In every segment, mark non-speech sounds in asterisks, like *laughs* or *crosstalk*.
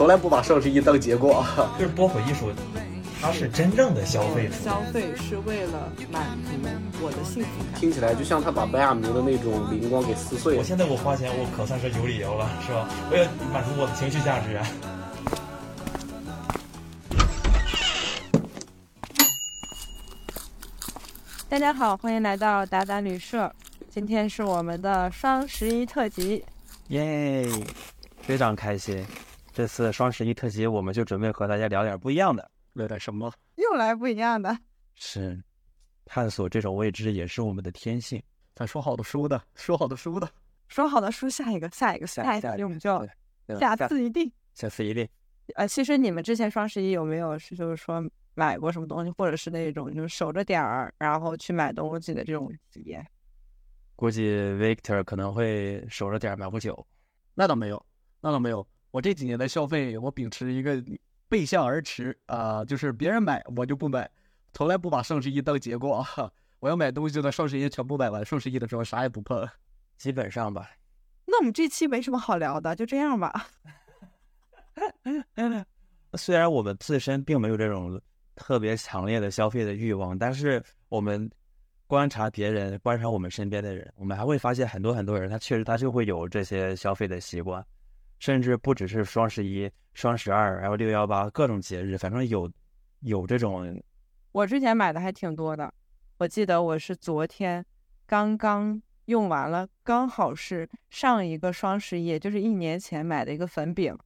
从来不把双十一当结果。*laughs* 就是波普艺术，它是真正的消费主义。消费是为了满足我的幸福感。听起来就像他把白亚明的那种灵光给撕碎了。我现在我花钱，我可算是有理由了，是吧？我要满足我的情绪价值啊。大家好，欢迎来到达达旅社。今天是我们的双十一特辑，耶，非常开心。这次双十一特辑，我们就准备和大家聊点不一样的。聊点什么？又来不一样的。是，探索这种未知也是我们的天性。咱说好的输的，说好的输的，说好的输，下一个，下一个，下一次我们就下次一定，下次一定。呃，其实你们之前双十一有没有是就是说买过什么东西，或者是那种就是守着点儿然后去买东西的这种体验？估计 Victor 可能会守着点儿买不久。那倒没有，那倒没有。我这几年的消费，我秉持一个背向而驰啊，就是别人买我就不买，从来不把双十一当结果。我要买东西的双十一全部买完，双十一的时候啥也不碰，基本上吧。那我们这期没什么好聊的，就这样吧。*laughs* 虽然我们自身并没有这种特别强烈的消费的欲望，但是我们观察别人，观察我们身边的人，我们还会发现很多很多人，他确实他就会有这些消费的习惯，甚至不只是双十一、双十二，还有六幺八各种节日，反正有有这种。我之前买的还挺多的，我记得我是昨天刚刚用完了，刚好是上一个双十一，就是一年前买的一个粉饼。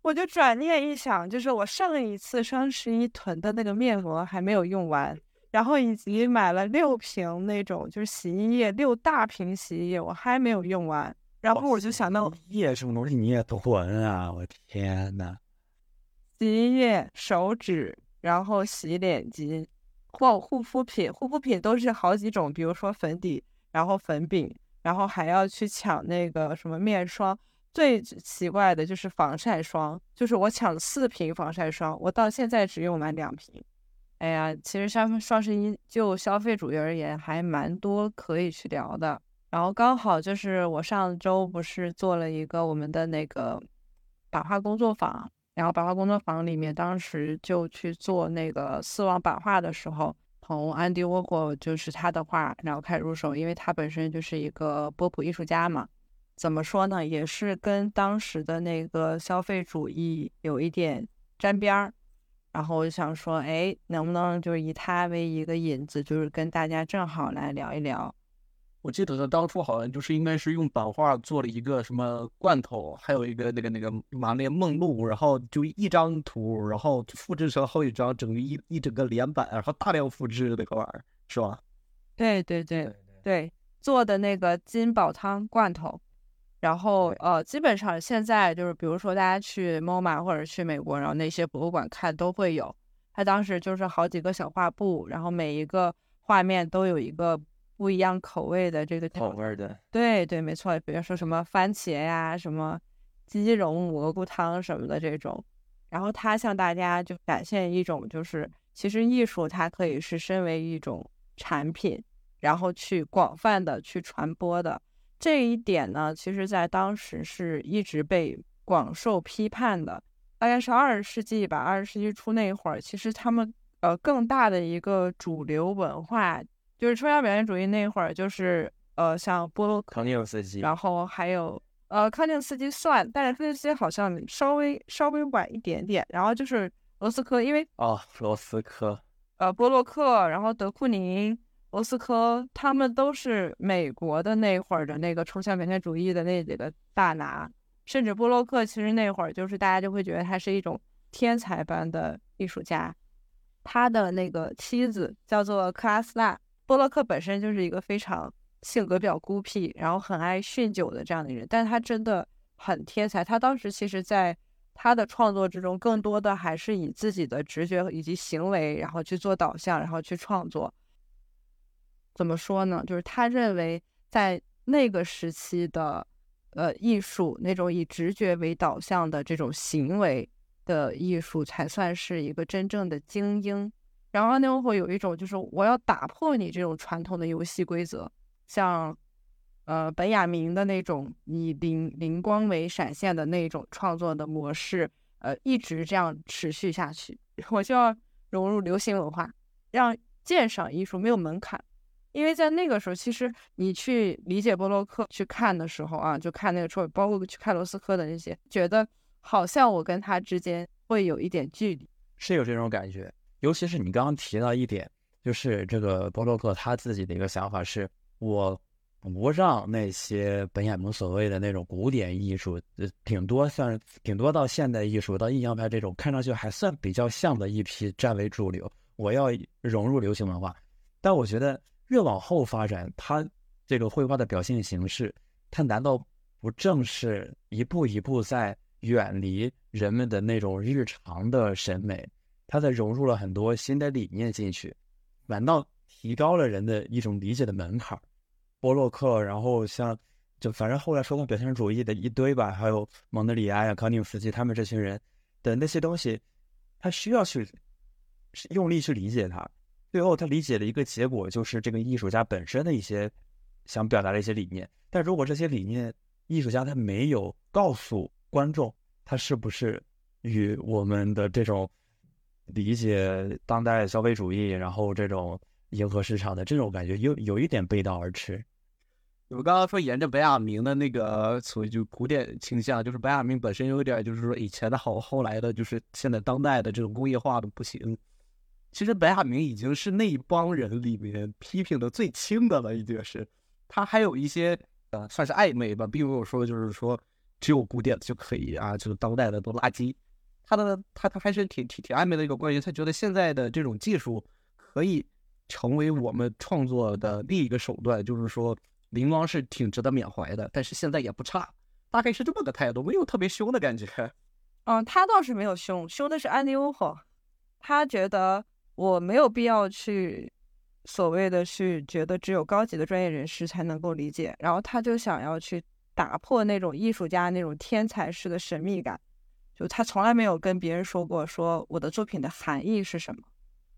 我就转念一想，就是我上一次双十一囤的那个面膜还没有用完，然后以及买了六瓶那种就是洗衣液，六大瓶洗衣液我还没有用完，然后我就想到液什么东西你也囤啊？我天呐，洗衣液、手纸，然后洗脸巾或护肤品，护肤品都是好几种，比如说粉底，然后粉饼，然后还要去抢那个什么面霜。最奇怪的就是防晒霜，就是我抢了四瓶防晒霜，我到现在只用完两瓶。哎呀，其实双双十一就消费主义而言，还蛮多可以去聊的。然后刚好就是我上周不是做了一个我们的那个版画工作坊，然后版画工作坊里面当时就去做那个丝网版画的时候，从安迪沃霍就是他的画，然后开始入手，因为他本身就是一个波普艺术家嘛。怎么说呢？也是跟当时的那个消费主义有一点沾边儿，然后我就想说，哎，能不能就是以他为一个引子，就是跟大家正好来聊一聊。我记得他当初好像就是应该是用版画做了一个什么罐头，还有一个那个那个马列梦露，然后就一张图，然后复制成好几张，整个一一整个连版，然后大量复制那个玩意儿，是吧？对对对对，做的那个金宝汤罐头。然后呃，基本上现在就是，比如说大家去 MoMA 或者去美国，然后那些博物馆看都会有。他当时就是好几个小画布，然后每一个画面都有一个不一样口味的这个口味的。对对，没错。比如说什么番茄呀，什么鸡茸蘑菇汤什么的这种。然后他向大家就展现一种，就是其实艺术它可以是身为一种产品，然后去广泛的去传播的。这一点呢，其实在当时是一直被广受批判的。大概是二十世纪吧，二十世纪初那会儿，其实他们呃更大的一个主流文化就是抽象表现主义那会儿，就是呃像波洛克、康定斯基，然后还有呃康定斯基算，但是康定斯基好像稍微稍微晚一点点。然后就是罗斯科，因为哦罗斯科，呃波洛克，然后德库宁。罗斯科他们都是美国的那会儿的那个抽象表现主义的那几个大拿，甚至波洛克其实那会儿就是大家就会觉得他是一种天才般的艺术家。他的那个妻子叫做克拉斯纳，波洛克本身就是一个非常性格比较孤僻，然后很爱酗酒的这样的人，但他真的很天才。他当时其实在他的创作之中，更多的还是以自己的直觉以及行为，然后去做导向，然后去创作。怎么说呢？就是他认为，在那个时期的，呃，艺术那种以直觉为导向的这种行为的艺术，才算是一个真正的精英。然后那会有一种，就是我要打破你这种传统的游戏规则，像，呃，本雅明的那种以灵灵光为闪现的那种创作的模式，呃一直这样持续下去，我就要融入流行文化，让鉴赏艺术没有门槛。因为在那个时候，其实你去理解波洛克去看的时候啊，就看那个抽，包括去看罗斯科的那些，觉得好像我跟他之间会有一点距离，是有这种感觉。尤其是你刚刚提到一点，就是这个波洛克他自己的一个想法是，我不让那些本雅明所谓的那种古典艺术，呃，顶多算顶多到现代艺术到印象派这种看上去还算比较像的一批占为主流，我要融入流行文化。但我觉得越往后发展，它这个绘画的表现形式，它难道不正是一步一步在远离人们的那种日常的审美？它在融入了很多新的理念进去，反倒提高了人的一种理解的门槛？波洛克，然后像就反正后来说到表现主义的一堆吧，还有蒙德里安呀、康定斯基他们这群人的那些东西，他需要去用力去理解它。最后他理解的一个结果就是这个艺术家本身的一些想表达的一些理念。但如果这些理念艺术家他没有告诉观众，他是不是与我们的这种。理解当代消费主义，然后这种迎合市场的这种感觉，有有一点背道而驰。我刚刚说沿着白雅明的那个所谓就古典倾向，就是白雅明本身有点就是说以前的好，后来的就是现在当代的这种工业化的不行。其实白雅明已经是那一帮人里面批评的最轻的了，已经是。他还有一些呃算是暧昧吧，并没有说就是说只有古典的就可以啊，就是当代的都垃圾。他的他他还是挺挺挺暧昧的一个关系，他觉得现在的这种技术可以成为我们创作的另一个手段，就是说灵光是挺值得缅怀的，但是现在也不差，大概是这么个态度，没有特别凶的感觉。*laughs* 嗯，他倒是没有凶，凶的是安迪沃霍，他觉得我没有必要去所谓的去觉得只有高级的专业人士才能够理解，然后他就想要去打破那种艺术家那种天才式的神秘感。就他从来没有跟别人说过，说我的作品的含义是什么，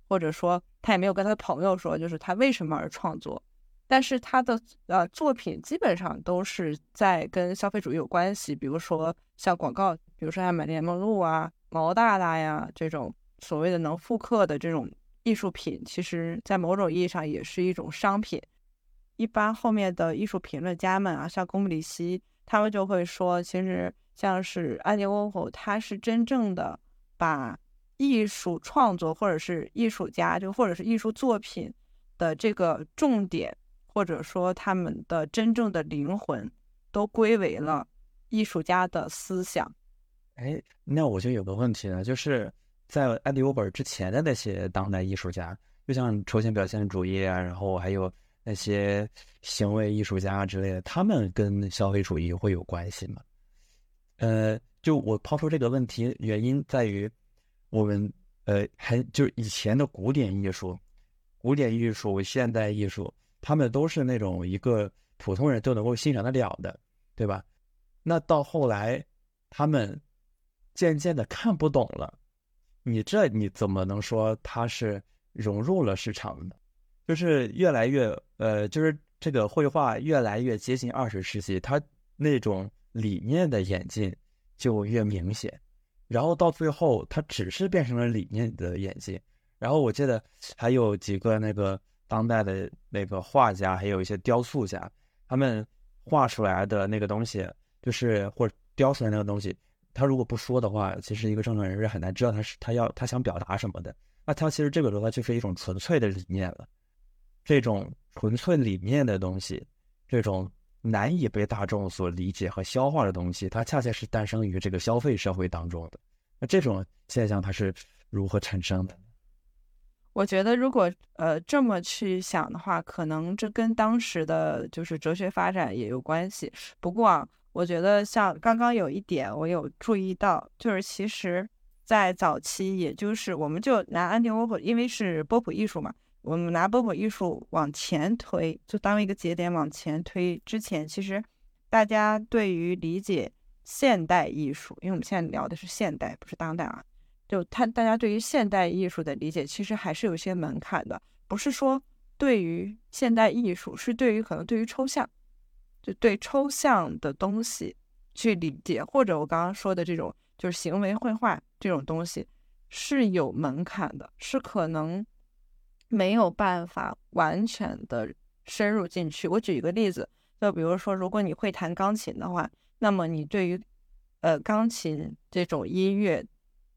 或者说他也没有跟他的朋友说，就是他为什么而创作。但是他的呃作品基本上都是在跟消费主义有关系，比如说像广告，比如说像《买莲梦露》啊、毛大大呀这种所谓的能复刻的这种艺术品，其实在某种意义上也是一种商品。一般后面的艺术评论家们啊，像龚布里希，他们就会说，其实。像是安迪沃霍，他是真正的把艺术创作，或者是艺术家，就或者是艺术作品的这个重点，或者说他们的真正的灵魂，都归为了艺术家的思想。哎，那我就有个问题了，就是在安迪沃霍之前的那些当代艺术家，就像抽象表现主义啊，然后还有那些行为艺术家之类的，他们跟消费主义会有关系吗？呃，就我抛出这个问题，原因在于我们呃，很就是以前的古典艺术、古典艺术、现代艺术，他们都是那种一个普通人都能够欣赏得了的，对吧？那到后来，他们渐渐的看不懂了，你这你怎么能说它是融入了市场呢？就是越来越呃，就是这个绘画越来越接近二十世纪，它那种。理念的演进就越明显，然后到最后，它只是变成了理念的演进。然后我记得还有几个那个当代的那个画家，还有一些雕塑家，他们画出来的那个东西，就是或者雕出来那个东西，他如果不说的话，其实一个正常人是很难知道他是他要他想表达什么的。那他其实这个的话就是一种纯粹的理念了，这种纯粹理念的东西，这种。难以被大众所理解和消化的东西，它恰恰是诞生于这个消费社会当中的。那这种现象它是如何产生的？我觉得，如果呃这么去想的话，可能这跟当时的就是哲学发展也有关系。不过啊，我觉得像刚刚有一点我有注意到，就是其实，在早期，也就是我们就拿安迪沃霍，因为是波普艺术嘛。我们拿波普艺术往前推，就当一个节点往前推之前，其实大家对于理解现代艺术，因为我们现在聊的是现代，不是当代啊。就他大家对于现代艺术的理解，其实还是有些门槛的。不是说对于现代艺术，是对于可能对于抽象，就对抽象的东西去理解，或者我刚刚说的这种，就是行为绘画这种东西是有门槛的，是可能没有办法完全的深入进去。我举一个例子，就比如说，如果你会弹钢琴的话，那么你对于呃钢琴这种音乐，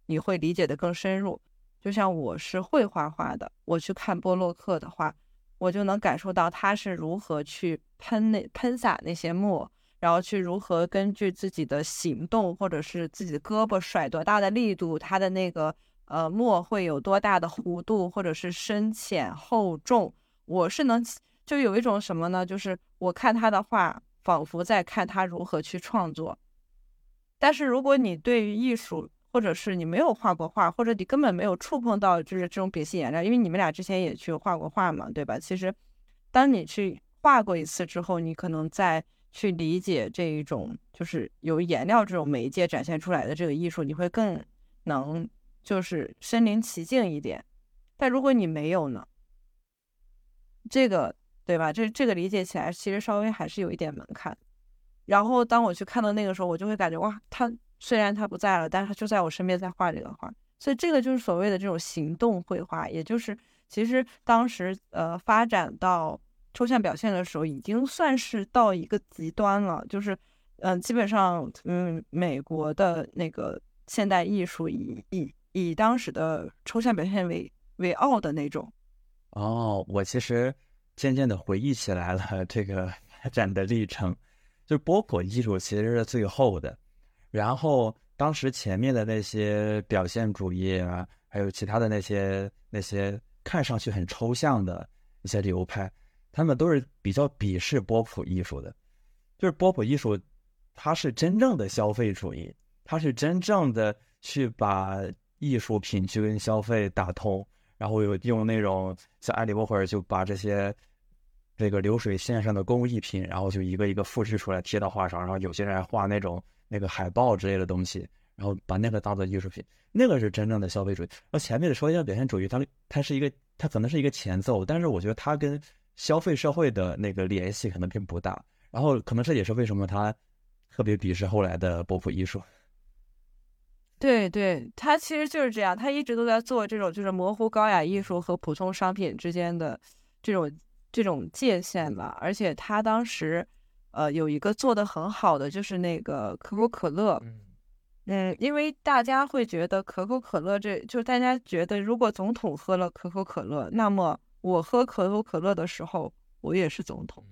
你会理解的更深入。就像我是会画画的，我去看波洛克的话，我就能感受到他是如何去喷那喷洒那些墨，然后去如何根据自己的行动或者是自己的胳膊甩多大的力度，他的那个呃墨会有多大的弧度，或者是深浅厚重，我是能就有一种什么呢？就是我看他的画，仿佛在看他如何去创作。但是如果你对于艺术，或者是你没有画过画，或者你根本没有触碰到就是这种丙烯颜料，因为你们俩之前也去画过画嘛，对吧？其实，当你去画过一次之后，你可能再去理解这一种就是由颜料这种媒介展现出来的这个艺术，你会更能就是身临其境一点。但如果你没有呢？这个对吧？这这个理解起来其实稍微还是有一点门槛。然后当我去看到那个时候，我就会感觉哇，他。虽然他不在了，但是他就在我身边在画这个画，所以这个就是所谓的这种行动绘画，也就是其实当时呃发展到抽象表现的时候，已经算是到一个极端了，就是嗯基本上嗯美国的那个现代艺术以以以当时的抽象表现为为傲的那种。哦，我其实渐渐的回忆起来了这个发展的历程，就波普艺术其实是最后的。然后，当时前面的那些表现主义啊，还有其他的那些那些看上去很抽象的一些流派，他们都是比较鄙视波普艺术的。就是波普艺术，它是真正的消费主义，它是真正的去把艺术品去跟消费打通，然后有用那种像安迪沃霍尔就把这些这个流水线上的工艺品，然后就一个一个复制出来贴到画上，然后有些人还画那种。那个海报之类的东西，然后把那个当做艺术品，那个是真正的消费主义。那前面的抽象表现主义，它它是一个，它可能是一个前奏，但是我觉得它跟消费社会的那个联系可能并不大。然后可能这也是为什么他特别鄙视后来的波普艺术。对对，他其实就是这样，他一直都在做这种就是模糊高雅艺术和普通商品之间的这种这种界限吧。而且他当时。呃，有一个做的很好的就是那个可口可乐，嗯，因为大家会觉得可口可乐，这就大家觉得如果总统喝了可口可乐，那么我喝可口可乐的时候，我也是总统。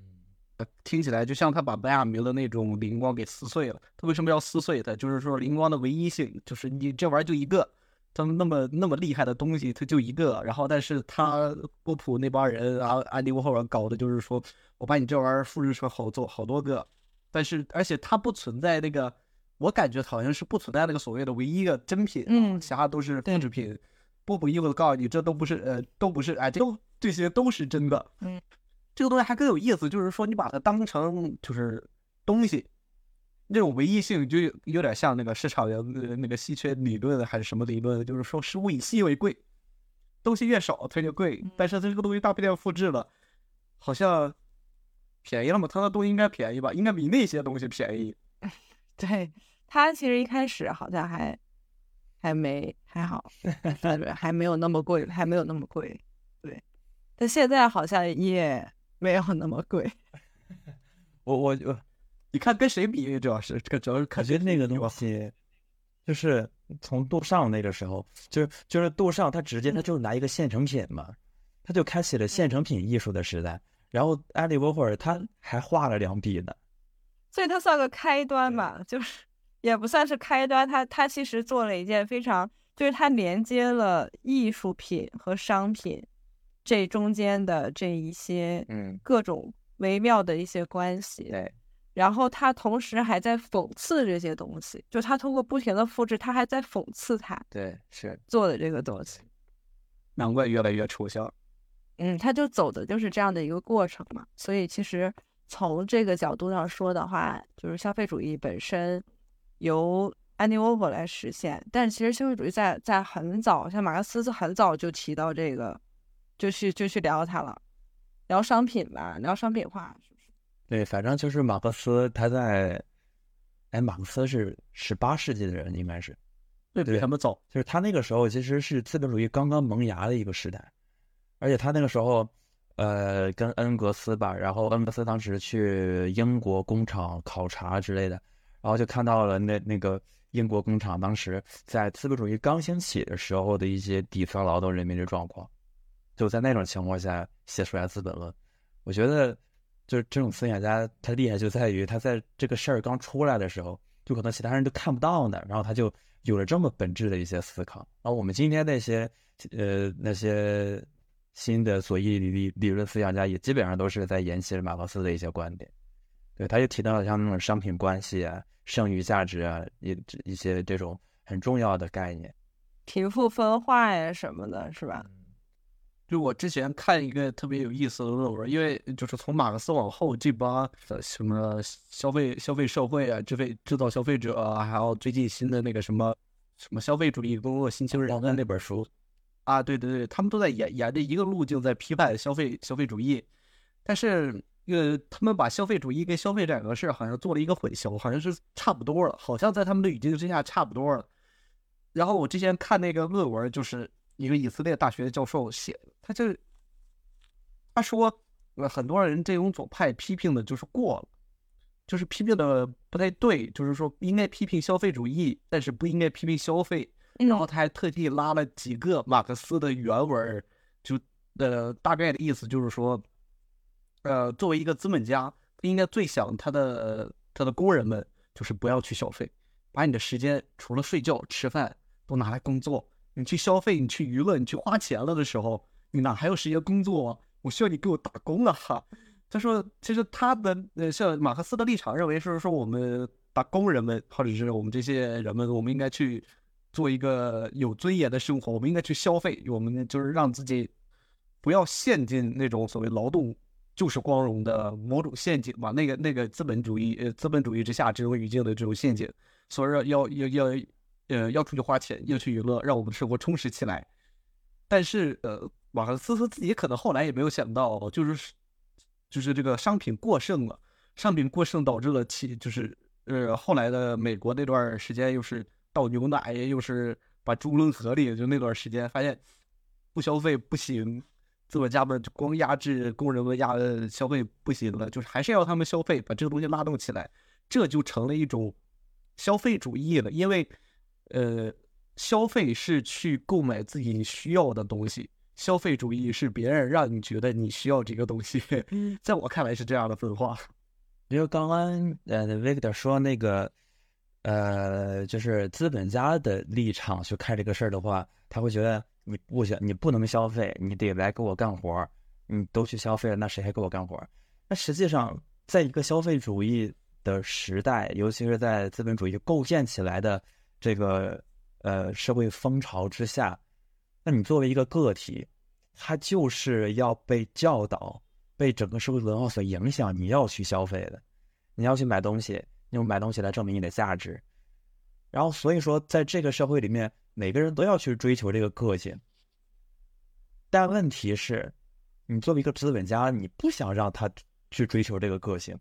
听起来就像他把白亚明的那种灵光给撕碎了。他为什么要撕碎它？就是说灵光的唯一性，就是你这玩意儿就一个。他们那么那么厉害的东西，他就一个，然后但是他波普那帮人，然后安迪沃霍尔搞的就是说，我把你这玩意儿复制出好多好多个，但是而且它不存在那个，我感觉好像是不存在那个所谓的唯一的真品，嗯，其他都是复制品。波普一会告诉你，这都不是，呃，都不是，哎，都这些都是真的，嗯，*laughs* 这个东西还更有意思，就是说你把它当成就是东西。那种唯一性就有点像那个市场的那个稀缺理论还是什么理论？就是说，食物以稀为贵，东西越少它就贵。但是它这个东西大批量复制了，好像便宜了嘛？它的东西应该便宜吧？应该比那些东西便宜。*laughs* 对，它其实一开始好像还还没还好，*laughs* 还没有那么贵，还没有那么贵。对，但现在好像也没有那么贵。*laughs* 我我我。你看跟谁比？主要是这个主要是感觉那个东西，就是从杜尚那个时候，就是就是杜尚他直接他就拿一个现成品嘛，他就开启了现成品艺术的时代。然后安利沃霍尔他还画了两笔呢，所以他算个开端吧，就是也不算是开端。他他其实做了一件非常，就是他连接了艺术品和商品这中间的这一些嗯各种微妙的一些关系。对。然后他同时还在讽刺这些东西，就他通过不停的复制，他还在讽刺他，对，是做的这个东西，难怪越来越抽象。嗯，他就走的就是这样的一个过程嘛。所以其实从这个角度上说的话，就是消费主义本身由安迪沃霍来实现，但其实消费主义在在很早，像马克思很早就提到这个，就去就去聊它了，聊商品吧，聊商品化是不是。对，反正就是马克思他在，哎，马克思是十八世纪的人，应该是对比对他们早。就是他那个时候其实是资本主义刚刚萌芽的一个时代，而且他那个时候，呃，跟恩格斯吧，然后恩格斯当时去英国工厂考察之类的，然后就看到了那那个英国工厂当时在资本主义刚兴起的时候的一些底层劳动人民的状况，就在那种情况下写出来《资本论》，我觉得就是这种思想家他厉害就在于他在这个事儿刚出来的时候，就可能其他人都看不到呢，然后他就有了这么本质的一些思考。然后我们今天那些呃那些新的左翼理理理论思想家也基本上都是在沿袭马克思的一些观点。对，他就提到了像那种商品关系啊、剩余价值啊，一一些这种很重要的概念。贫富分化呀什么的，是吧？就我之前看一个特别有意思的论文，因为就是从马克思往后这帮呃什么消费消费社会啊、制费制造消费者啊，还有最近新的那个什么什么消费主义工作新兴人的那本书啊，对对对，他们都在沿沿着一个路径在批判消费消费主义，但是呃，他们把消费主义跟消费改革是好像做了一个混淆，好像是差不多了，好像在他们的语境之下差不多了。然后我之前看那个论文，就是一个以色列大学的教授写的，他就他说，呃，很多人这种左派批评的就是过了，就是批评的不太对，就是说应该批评消费主义，但是不应该批评消费。然后他还特地拉了几个马克思的原文，就呃大概的意思就是说，呃，作为一个资本家，他应该最想他的他的工人们就是不要去消费，把你的时间除了睡觉、吃饭都拿来工作。你去消费，你去娱乐，你去花钱了的时候，你哪还有时间工作？我需要你给我打工啊！哈，他说，其实他的呃，像马克思的立场认为是说，我们打工人们或者是我们这些人们，我们应该去做一个有尊严的生活，我们应该去消费，我们就是让自己不要陷进那种所谓劳动就是光荣的某种陷阱嘛，那个那个资本主义呃资本主义之下这种语境的这种陷阱，所以说要要要呃要出去花钱，要去娱乐，让我们的生活充实起来。但是呃，马克思他自己可能后来也没有想到，就是就是这个商品过剩了，商品过剩导致了其就是呃后来的美国那段时间又是倒牛奶，又是把猪扔河里，就那段时间发现不消费不行，资本家们就光压制工人们压呃消费不行了，就是还是要他们消费，把这个东西拉动起来，这就成了一种消费主义了，因为呃。消费是去购买自己需要的东西，消费主义是别人让你觉得你需要这个东西。*laughs* 在我看来是这样的分化。因为刚刚呃，Victor 说那个呃，就是资本家的立场去看这个事儿的话，他会觉得你不想，你不能消费，你得来给我干活儿。你都去消费了，那谁还给我干活儿？那实际上，在一个消费主义的时代，尤其是在资本主义构建起来的这个。呃，社会风潮之下，那你作为一个个体，他就是要被教导，被整个社会文化所影响，你要去消费的，你要去买东西，用买东西来证明你的价值。然后，所以说，在这个社会里面，每个人都要去追求这个个性。但问题是，你作为一个资本家，你不想让他去追求这个个性，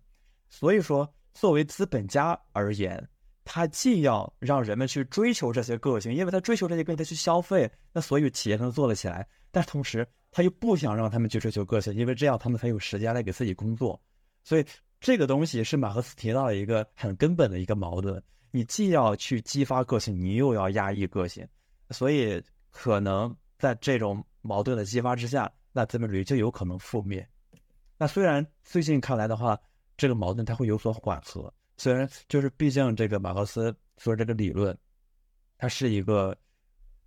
所以说，作为资本家而言。他既要让人们去追求这些个性，因为他追求这些个性，他去消费，那所以企业能做得起来。但同时，他又不想让他们去追求个性，因为这样他们才有时间来给自己工作。所以，这个东西是马克思提到了一个很根本的一个矛盾：你既要去激发个性，你又要压抑个性。所以，可能在这种矛盾的激发之下，那资本主义就有可能覆灭。那虽然最近看来的话，这个矛盾它会有所缓和。虽然就是，毕竟这个马克思说这个理论，它是一个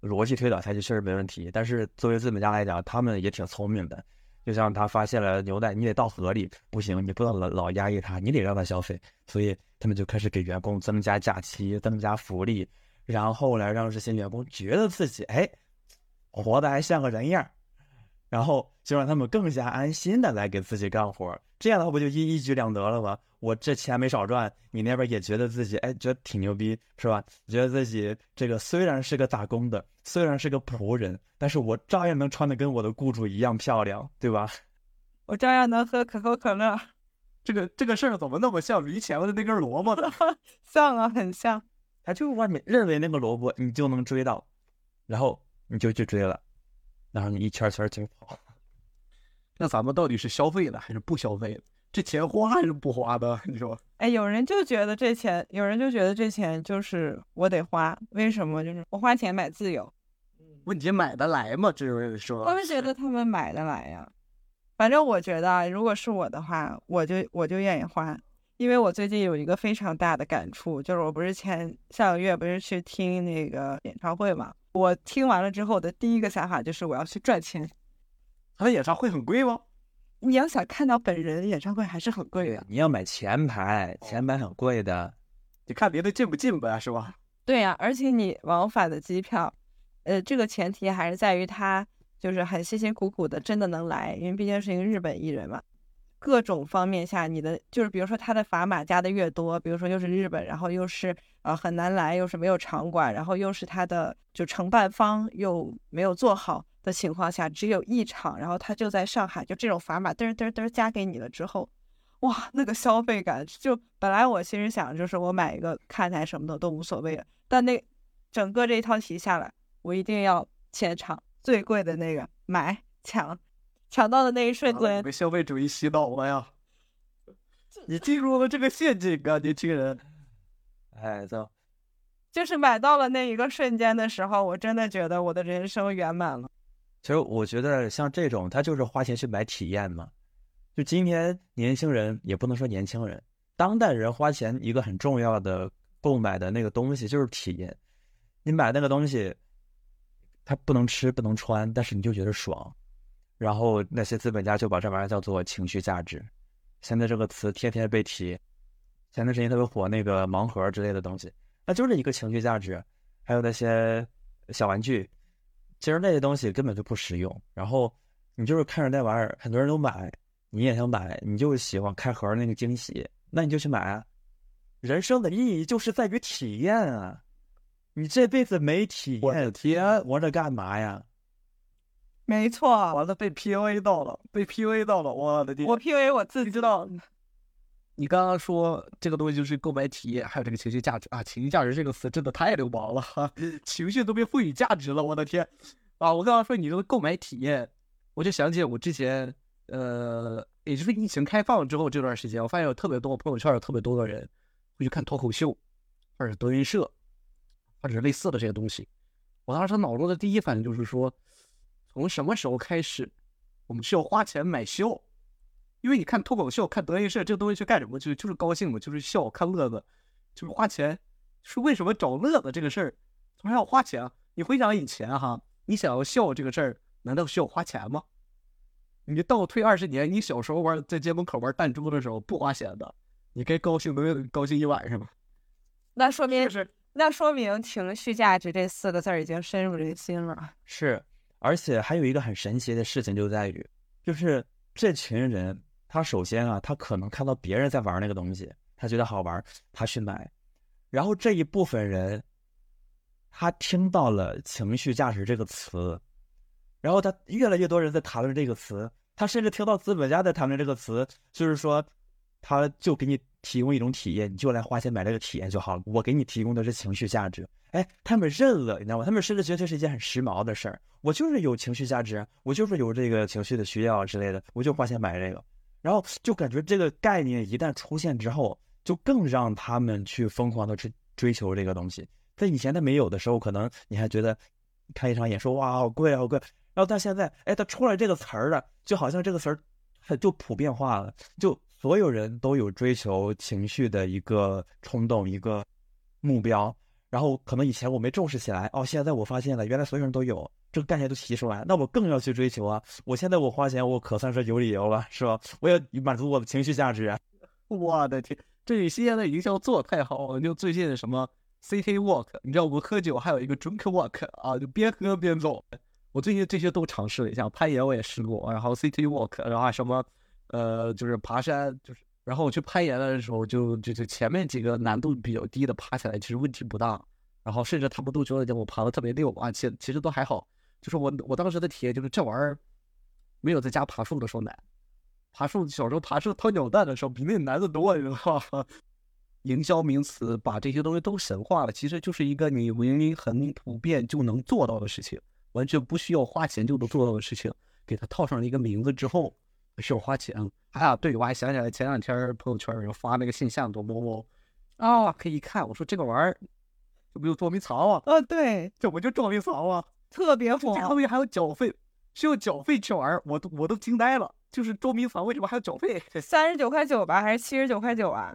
逻辑推导，下去确实没问题。但是作为资本家来讲，他们也挺聪明的。就像他发现了牛奶，你得倒河里，不行，你不能老老压抑他，你得让他消费。所以他们就开始给员工增加假期、增加福利，然后来让这些员工觉得自己哎，活得还像个人样。然后就让他们更加安心的来给自己干活，这样的话不就一一举两得了吗？我这钱没少赚，你那边也觉得自己哎，觉得挺牛逼，是吧？觉得自己这个虽然是个打工的，虽然是个仆人，但是我照样能穿的跟我的雇主一样漂亮，对吧？*laughs* 我照样能喝可口可乐。这个这个事儿怎么那么像驴前面的那根萝卜呢？*laughs* 像啊，很像。他就外面认为那个萝卜你就能追到，然后你就去追了，然后你一圈圈就跑。那咱们到底是消费呢还是不消费了？这钱花还是不花的？你说？哎，有人就觉得这钱，有人就觉得这钱就是我得花，为什么？就是我花钱买自由。问题买得来吗？这位说。我们觉得他们买得来呀。反正我觉得，如果是我的话，我就我就愿意花，因为我最近有一个非常大的感触，就是我不是前上个月不是去听那个演唱会嘛？我听完了之后的第一个想法就是我要去赚钱。他的演唱会很贵吗？你要想看到本人，演唱会还是很贵的。你要买前排，前排很贵的。你看别的进不进呗，是吧？对呀，而且你往返的机票，呃，这个前提还是在于他就是很辛辛苦苦的，真的能来，因为毕竟是一个日本艺人嘛。各种方面下，你的就是比如说他的砝码加的越多，比如说又是日本，然后又是呃很难来，又是没有场馆，然后又是他的就承办方又没有做好。的情况下只有一场，然后他就在上海，就这种砝码嘚嘚嘚加给你了之后，哇，那个消费感就本来我其实想就是我买一个看台什么的都无所谓了，但那整个这一套题下来，我一定要前场最贵的那个买抢，抢到的那一瞬间被消费主义洗脑了呀！*laughs* 你进入了这个陷阱啊，年轻人！*laughs* 哎，走，就是买到了那一个瞬间的时候，我真的觉得我的人生圆满了。其实我觉得像这种，他就是花钱去买体验嘛。就今天年轻人也不能说年轻人，当代人花钱一个很重要的购买的那个东西就是体验。你买那个东西，它不能吃不能穿，但是你就觉得爽。然后那些资本家就把这玩意儿叫做情绪价值。现在这个词天天被提，前段时间特别火那个盲盒之类的东西，那就是一个情绪价值。还有那些小玩具。其实那些东西根本就不实用，然后你就是看着那玩意儿，很多人都买，你也想买，你就喜欢开盒那个惊喜，那你就去买啊。人生的意义就是在于体验啊，你这辈子没体验，天，活着干嘛呀？没错，完了被 PUA 到了，被 PUA 到了，我的天！我 PUA 我自己知道。你刚刚说这个东西就是购买体验，还有这个情绪价值啊！情绪价值这个词真的太流氓了，*laughs* 情绪都被赋予价值了，我的天！啊，我刚刚说你这个购买体验，我就想起我之前，呃，也就是疫情开放之后这段时间，我发现有特别多朋友圈有特别多的人会去看脱口秀，或者德云社，或者是类似的这些东西。我当时脑中的第一反应就是说，从什么时候开始，我们需要花钱买秀？因为你看脱口秀、看德云社这个东西去干什么？就就是高兴嘛，就是笑、看乐子，就是花钱。是为什么找乐子这个事儿，总是要花钱啊？你回想以前哈，你想要笑这个事儿，难道需要花钱吗？你倒退二十年，你小时候玩在街门口玩弹珠的时候不花钱的，你该高兴能高兴一晚上吗？*laughs* 那说明是那说明情绪价值这四个字已经深入人心了。是，而且还有一个很神奇的事情就在于，就是这群人。他首先啊，他可能看到别人在玩那个东西，他觉得好玩，他去买。然后这一部分人，他听到了“情绪价值”这个词，然后他越来越多人在谈论这个词，他甚至听到资本家在谈论这个词，就是说，他就给你提供一种体验，你就来花钱买这个体验就好了。我给你提供的是情绪价值。哎，他们认了，你知道吗？他们甚至觉得这是一件很时髦的事儿。我就是有情绪价值，我就是有这个情绪的需要之类的，我就花钱买这个。然后就感觉这个概念一旦出现之后，就更让他们去疯狂的去追求这个东西。在以前他没有的时候，可能你还觉得看一场演说哇好贵好贵。然后但现在，哎，他出来这个词儿了，就好像这个词儿就普遍化了，就所有人都有追求情绪的一个冲动一个目标。然后可能以前我没重视起来，哦，现在我发现了，原来所有人都有。这个概念都提出来，那我更要去追求啊！我现在我花钱，我可算是有理由了，是吧？我要满足我的情绪价值。我的天，这里现在的营销做的太好了！就最近什么 City Walk，你知道我喝酒还有一个 Drink Walk 啊，就边喝边走。我最近这些都尝试了一下，攀岩我也试过，然后 City Walk，然后什么呃，就是爬山，就是然后我去攀岩的时候，就就就前面几个难度比较低的爬起来其实问题不大，然后甚至他们都觉得我爬的特别溜啊，其其实都还好。就是我我当时的体验就是这玩意儿没有在家爬树的时候难，爬树小时候爬树掏鸟蛋的时候比那难的多，你知道吗？*laughs* 营销名词，把这些东西都神化了，其实就是一个你明明很普遍就能做到的事情，完全不需要花钱就能做到的事情，给它套上了一个名字之后，需要花钱。哎呀，对我还想起来前两天朋友圈有发那个线下躲猫猫，啊可以一看，我说这个玩意儿，这不就捉迷藏啊？哦，对，这不就捉迷藏啊？特别火这。个东西还有缴费，需要缴费去玩儿，我都我都惊呆了。就是捉迷藏为什么还要缴费？*laughs* 三十九块九吧，还是七十九块九啊？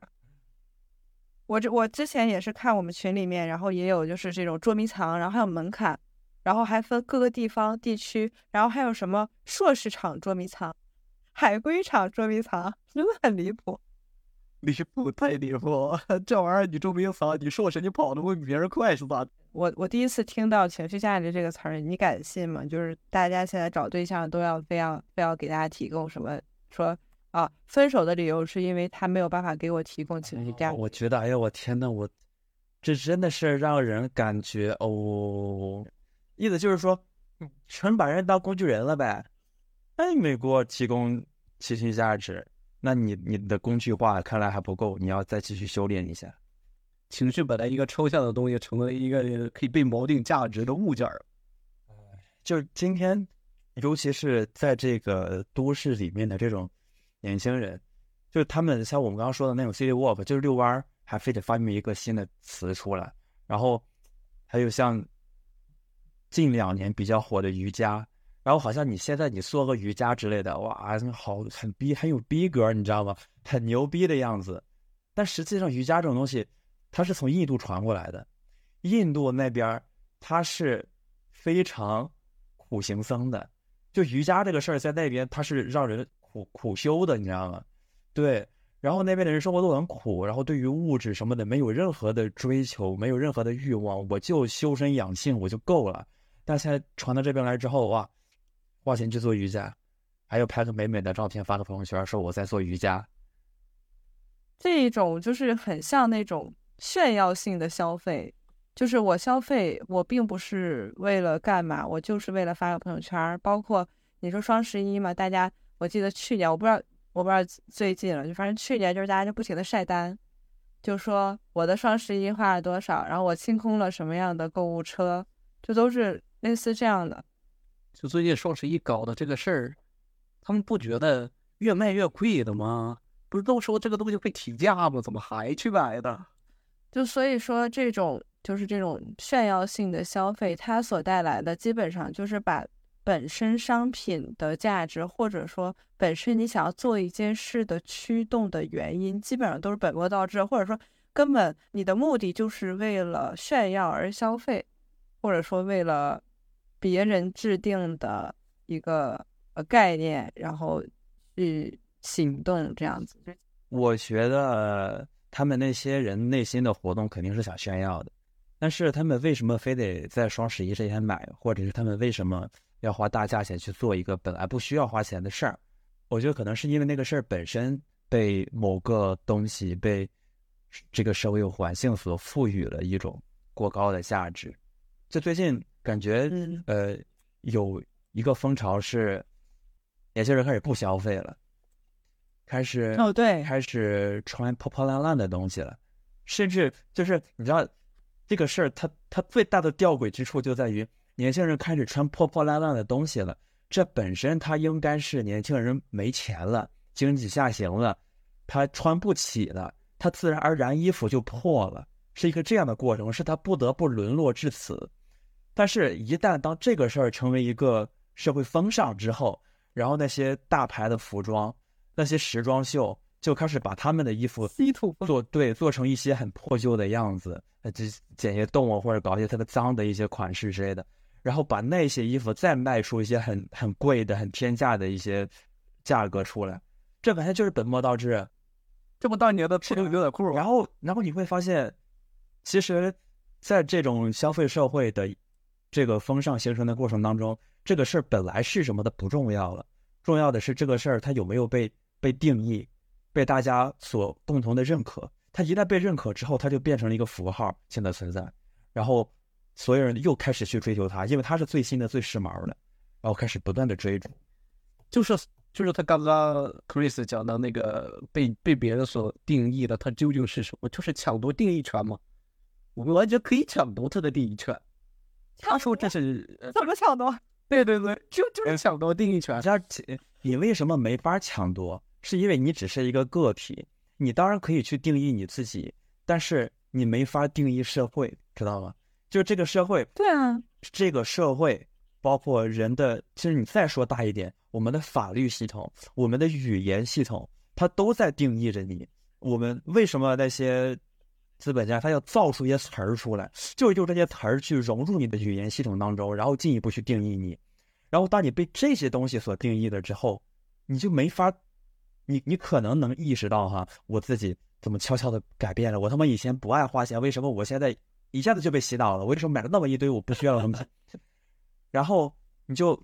我这我之前也是看我们群里面，然后也有就是这种捉迷藏，然后还有门槛，然后还分各个地方地区，然后还有什么硕士场捉迷藏、海归场捉迷藏，真的很离谱。离谱，太离谱！*laughs* 这玩意儿你捉迷藏，你说我神经跑的会比别人快是吧？我我第一次听到情绪价值这个词儿，你敢信吗？就是大家现在找对象都要非要非要给大家提供什么说啊，分手的理由是因为他没有办法给我提供情绪价值。我觉得，哎呀，我天呐，我这真的是让人感觉哦，意思就是说，纯把人当工具人了呗。哎，美国提供情绪价值，那你你的工具化看来还不够，你要再继续修炼一下。情绪本来一个抽象的东西，成为一个可以被锚定价值的物件儿。就是今天，尤其是在这个都市里面的这种年轻人，就是他们像我们刚刚说的那种 city walk，就是遛弯儿，还非得发明一个新的词出来。然后还有像近两年比较火的瑜伽，然后好像你现在你做个瑜伽之类的，哇，好很逼，很有逼格，你知道吗？很牛逼的样子。但实际上瑜伽这种东西，它是从印度传过来的，印度那边它是非常苦行僧的，就瑜伽这个事儿在那边它是让人苦苦修的，你知道吗？对，然后那边的人生活都很苦，然后对于物质什么的没有任何的追求，没有任何的欲望，我就修身养性我就够了。但现在传到这边来之后，哇，花钱去做瑜伽，还有拍个美美的照片发个朋友圈，说我在做瑜伽。这一种就是很像那种炫耀性的消费，就是我消费，我并不是为了干嘛，我就是为了发个朋友圈。包括你说双十一嘛，大家我记得去年我不知道我不知道最近了，就反正去年就是大家就不停的晒单，就说我的双十一花了多少，然后我清空了什么样的购物车，就都是类似这样的。就最近双十一搞的这个事儿，他们不觉得越卖越贵的吗？不是都说这个东西会提价吗？怎么还去买的？就所以说，这种就是这种炫耀性的消费，它所带来的基本上就是把本身商品的价值，或者说本身你想要做一件事的驱动的原因，基本上都是本末倒置，或者说根本你的目的就是为了炫耀而消费，或者说为了别人制定的一个呃概念，然后去行动这样子。我觉得他们那些人内心的活动肯定是想炫耀的，但是他们为什么非得在双十一这天买，或者是他们为什么要花大价钱去做一个本来不需要花钱的事儿？我觉得可能是因为那个事儿本身被某个东西被这个社会环境所赋予了一种过高的价值。就最近感觉，嗯呃，有一个风潮是年轻人开始不消费了，开始哦对开始穿破破烂烂的东西了，甚至就是你知道这个事儿，它它最大的吊诡之处就在于年轻人开始穿破破烂烂的东西了。这本身它应该是年轻人没钱了，经济下行了，他穿不起了，他自然而然衣服就破了，是一个这样的过程，是他不得不沦落至此。但是，一旦当这个事儿成为一个社会风尚之后，然后那些大牌的服装、那些时装秀就开始把他们的衣服做对做成一些很破旧的样子，呃，这剪些动物或者搞一些特别脏的一些款式之类的，然后把那些衣服再卖出一些很很贵的、很天价的一些价格出来，这完全就是本末倒置。这么当年的破牛仔裤然后，然后你会发现，其实，在这种消费社会的这个风尚形成的过程当中，这个事儿本来是什么的不重要了，重要的是这个事儿它有没有被被定义，被大家所共同的认可。它一旦被认可之后，它就变成了一个符号性的存在，然后所有人又开始去追求它，因为它是最新的、最时髦的，然后开始不断的追逐。就是就是他刚刚 Chris 讲的那个被被别人所定义的，他究竟是什么？就是抢夺定义权嘛。我们完全可以抢夺他的定义权。他说这是呃怎么抢夺？*laughs* 对对对，就就是抢夺定义权。这样，你为什么没法抢夺？是因为你只是一个个体，你当然可以去定义你自己，但是你没法定义社会，知道吗？就这个社会，对啊，这个社会包括人的，其实你再说大一点，我们的法律系统、我们的语言系统，它都在定义着你。我们为什么那些资本家他要造出一些词儿出来，就是用这些词儿去融入你的语言系统当中，然后进一步去定义你。然后当你被这些东西所定义了之后，你就没法，你你可能能意识到哈，我自己怎么悄悄的改变了。我他妈以前不爱花钱，为什么我现在一下子就被洗脑了？为什么买了那么一堆我不需要的东西？*laughs* 然后你就，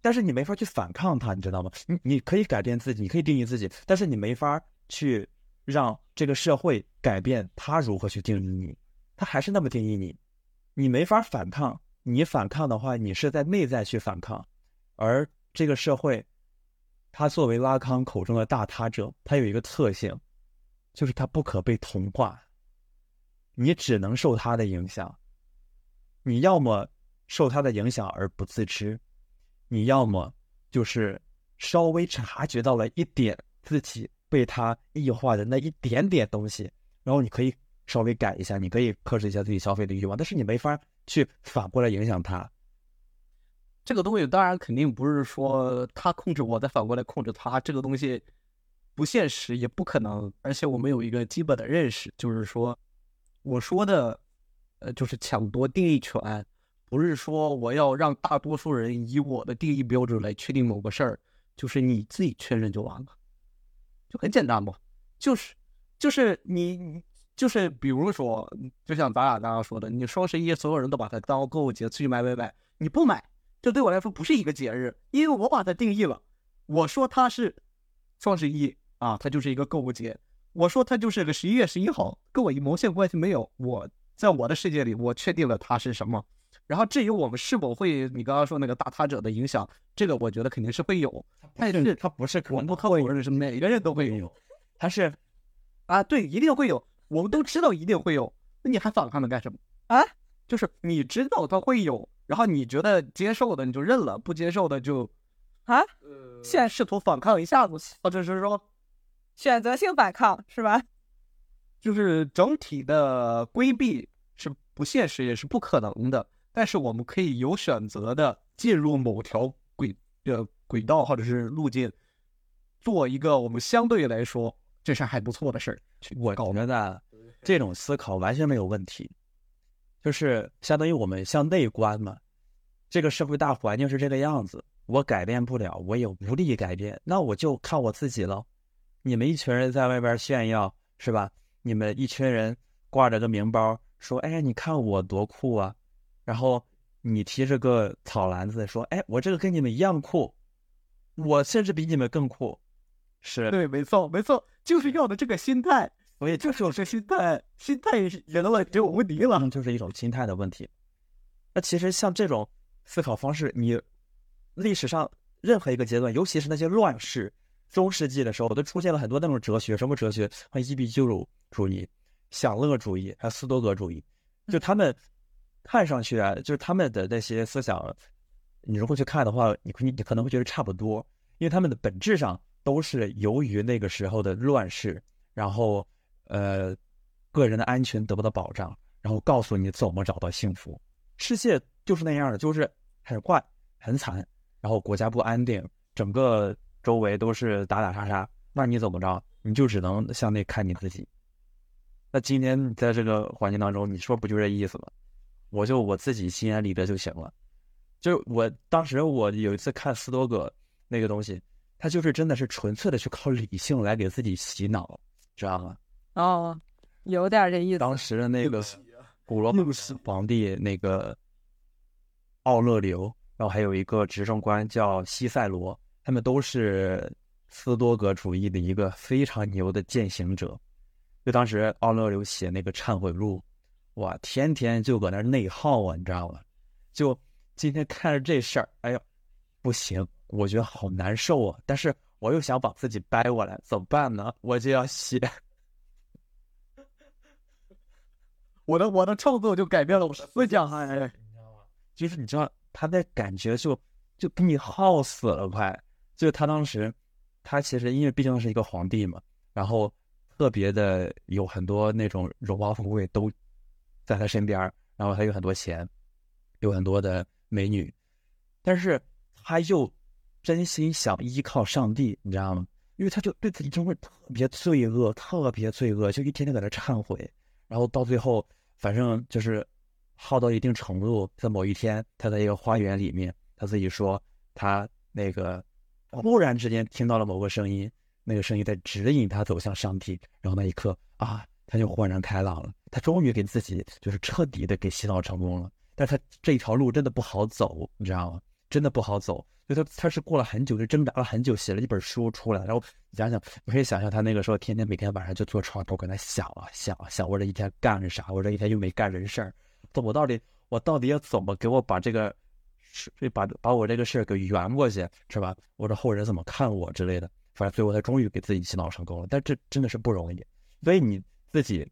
但是你没法去反抗它，你知道吗？你你可以改变自己，你可以定义自己，但是你没法去让这个社会改变它如何去定义你，他还是那么定义你，你没法反抗。你反抗的话，你是在内在去反抗，而这个社会，它作为拉康口中的大他者，它有一个特性，就是它不可被同化，你只能受它的影响。你要么受它的影响而不自知，你要么就是稍微察觉到了一点自己被它异化的那一点点东西，然后你可以稍微改一下，你可以克制一下自己消费的欲望，但是你没法去反过来影响它。这个东西当然肯定不是说他控制我，再反过来控制他，这个东西不现实，也不可能。而且我们有一个基本的认识，就是说，我说的，呃，就是抢夺定义权，不是说我要让大多数人以我的定义标准来确定某个事儿，就是你自己确认就完了，就很简单嘛，就是就是你你就是比如说，就像咱俩刚刚说的，你双十一所有人都把它当购物节去买买买，你不买。这对我来说不是一个节日，因为我把它定义了。我说它是双十一啊，它就是一个购物节。我说它就是个十一月十一号，跟我一毛线关系没有。我在我的世界里，我确定了它是什么。然后至于我们是否会你刚刚说那个大他者的影响，这个我觉得肯定是会有。但是它不是我们不否认是每个人都会有，它是啊，对，一定会有。我们都知道一定会有，那你还反抗它干什么啊？就是你知道它会有。然后你觉得接受的你就认了，不接受的就啊，呃，选试图反抗一下子，或者是说选择性反抗是吧？就是整体的规避是不现实也是不可能的，但是我们可以有选择的进入某条轨呃轨道或者是路径，做一个我们相对来说这是还不错的事儿。我觉得这种思考完全没有问题。就是相当于我们向内观嘛，这个社会大环境是这个样子，我改变不了，我也无力改变，那我就靠我自己了。你们一群人在外边炫耀是吧？你们一群人挂着个名包，说哎，你看我多酷啊！然后你提着个草篮子，说哎，我这个跟你们一样酷，我甚至比你们更酷。是对，没错，没错，就是要的这个心态。所以就是有这心态，心态惹了就有问题了，就是一种心态的问题。那其实像这种思考方式，你历史上任何一个阶段，尤其是那些乱世、中世纪的时候，都出现了很多那种哲学，什么哲学？像伊壁鸠鲁主义、享乐主义，还有斯多葛主义。就他们看上去啊，就是他们的那些思想，你如果去看的话，你你你可能会觉得差不多，因为他们的本质上都是由于那个时候的乱世，然后。呃，个人的安全得不到保障，然后告诉你怎么找到幸福。世界就是那样的，就是很怪、很惨，然后国家不安定，整个周围都是打打杀杀。那你怎么着？你就只能向内看你自己。那今天在这个环境当中，你说不就这意思吗？我就我自己心安理得就行了。就我当时我有一次看斯多葛那个东西，他就是真的是纯粹的去靠理性来给自己洗脑，知道吗？哦，有点这意思。当时的那个古罗马皇帝那个奥勒留，然后还有一个执政官叫西塞罗，他们都是斯多葛主义的一个非常牛的践行者。就当时奥勒留写那个忏悔录，哇，天天就搁那内耗啊，你知道吗？就今天看着这事儿，哎呦，不行，我觉得好难受啊，但是我又想把自己掰过来，怎么办呢？我就要写。我的我的创作就改变了我的思想，哎，你知道吗？就是你知道他那感觉就就给你耗死了，快！就他当时，他其实因为毕竟是一个皇帝嘛，然后特别的有很多那种荣华富贵都在他身边，然后他有很多钱，有很多的美女，但是他又真心想依靠上帝，你知道吗？因为他就对自己真会特别罪恶，特别罪恶，就一天天搁那忏悔，然后到最后，反正就是耗到一定程度，在某一天，他在一个花园里面，他自己说他那个忽然之间听到了某个声音，那个声音在指引他走向上帝，然后那一刻啊，他就豁然开朗了，他终于给自己就是彻底的给洗脑成功了。但他这条路真的不好走，你知道吗？真的不好走。就他他是过了很久，就挣扎了很久，写了一本书出来。然后想想，你可以想象他那个时候，天天每天晚上就坐床头搁那想啊想啊想，我这一天干了啥？我这一天又没干人事儿，我到底我到底要怎么给我把这个事把把我这个事儿给圆过去，是吧？我这后人怎么看我之类的？反正最后他终于给自己洗脑成功了，但这真的是不容易。所以你自己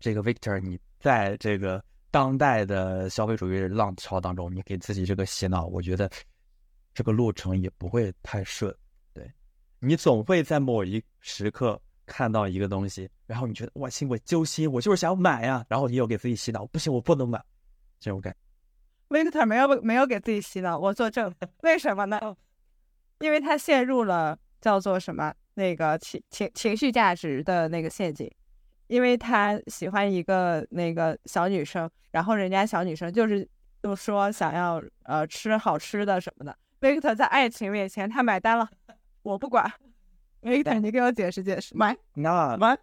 这个 Victor，你在这个当代的消费主义浪潮当中，你给自己这个洗脑，我觉得这个路程也不会太顺。对你总会在某一时刻看到一个东西，然后你觉得我心我揪心，我就是想买呀，然后你又给自己洗脑，不行，我不能买，这种感。Victor 没有没有给自己洗脑，我作证。为什么呢？因为他陷入了叫做什么那个情情情绪价值的那个陷阱，因为他喜欢一个那个小女生，然后人家小女生就是就说想要呃吃好吃的什么的，Victor 在爱情面前他买单了，我不管。Victor，你给我解释解释。买那买，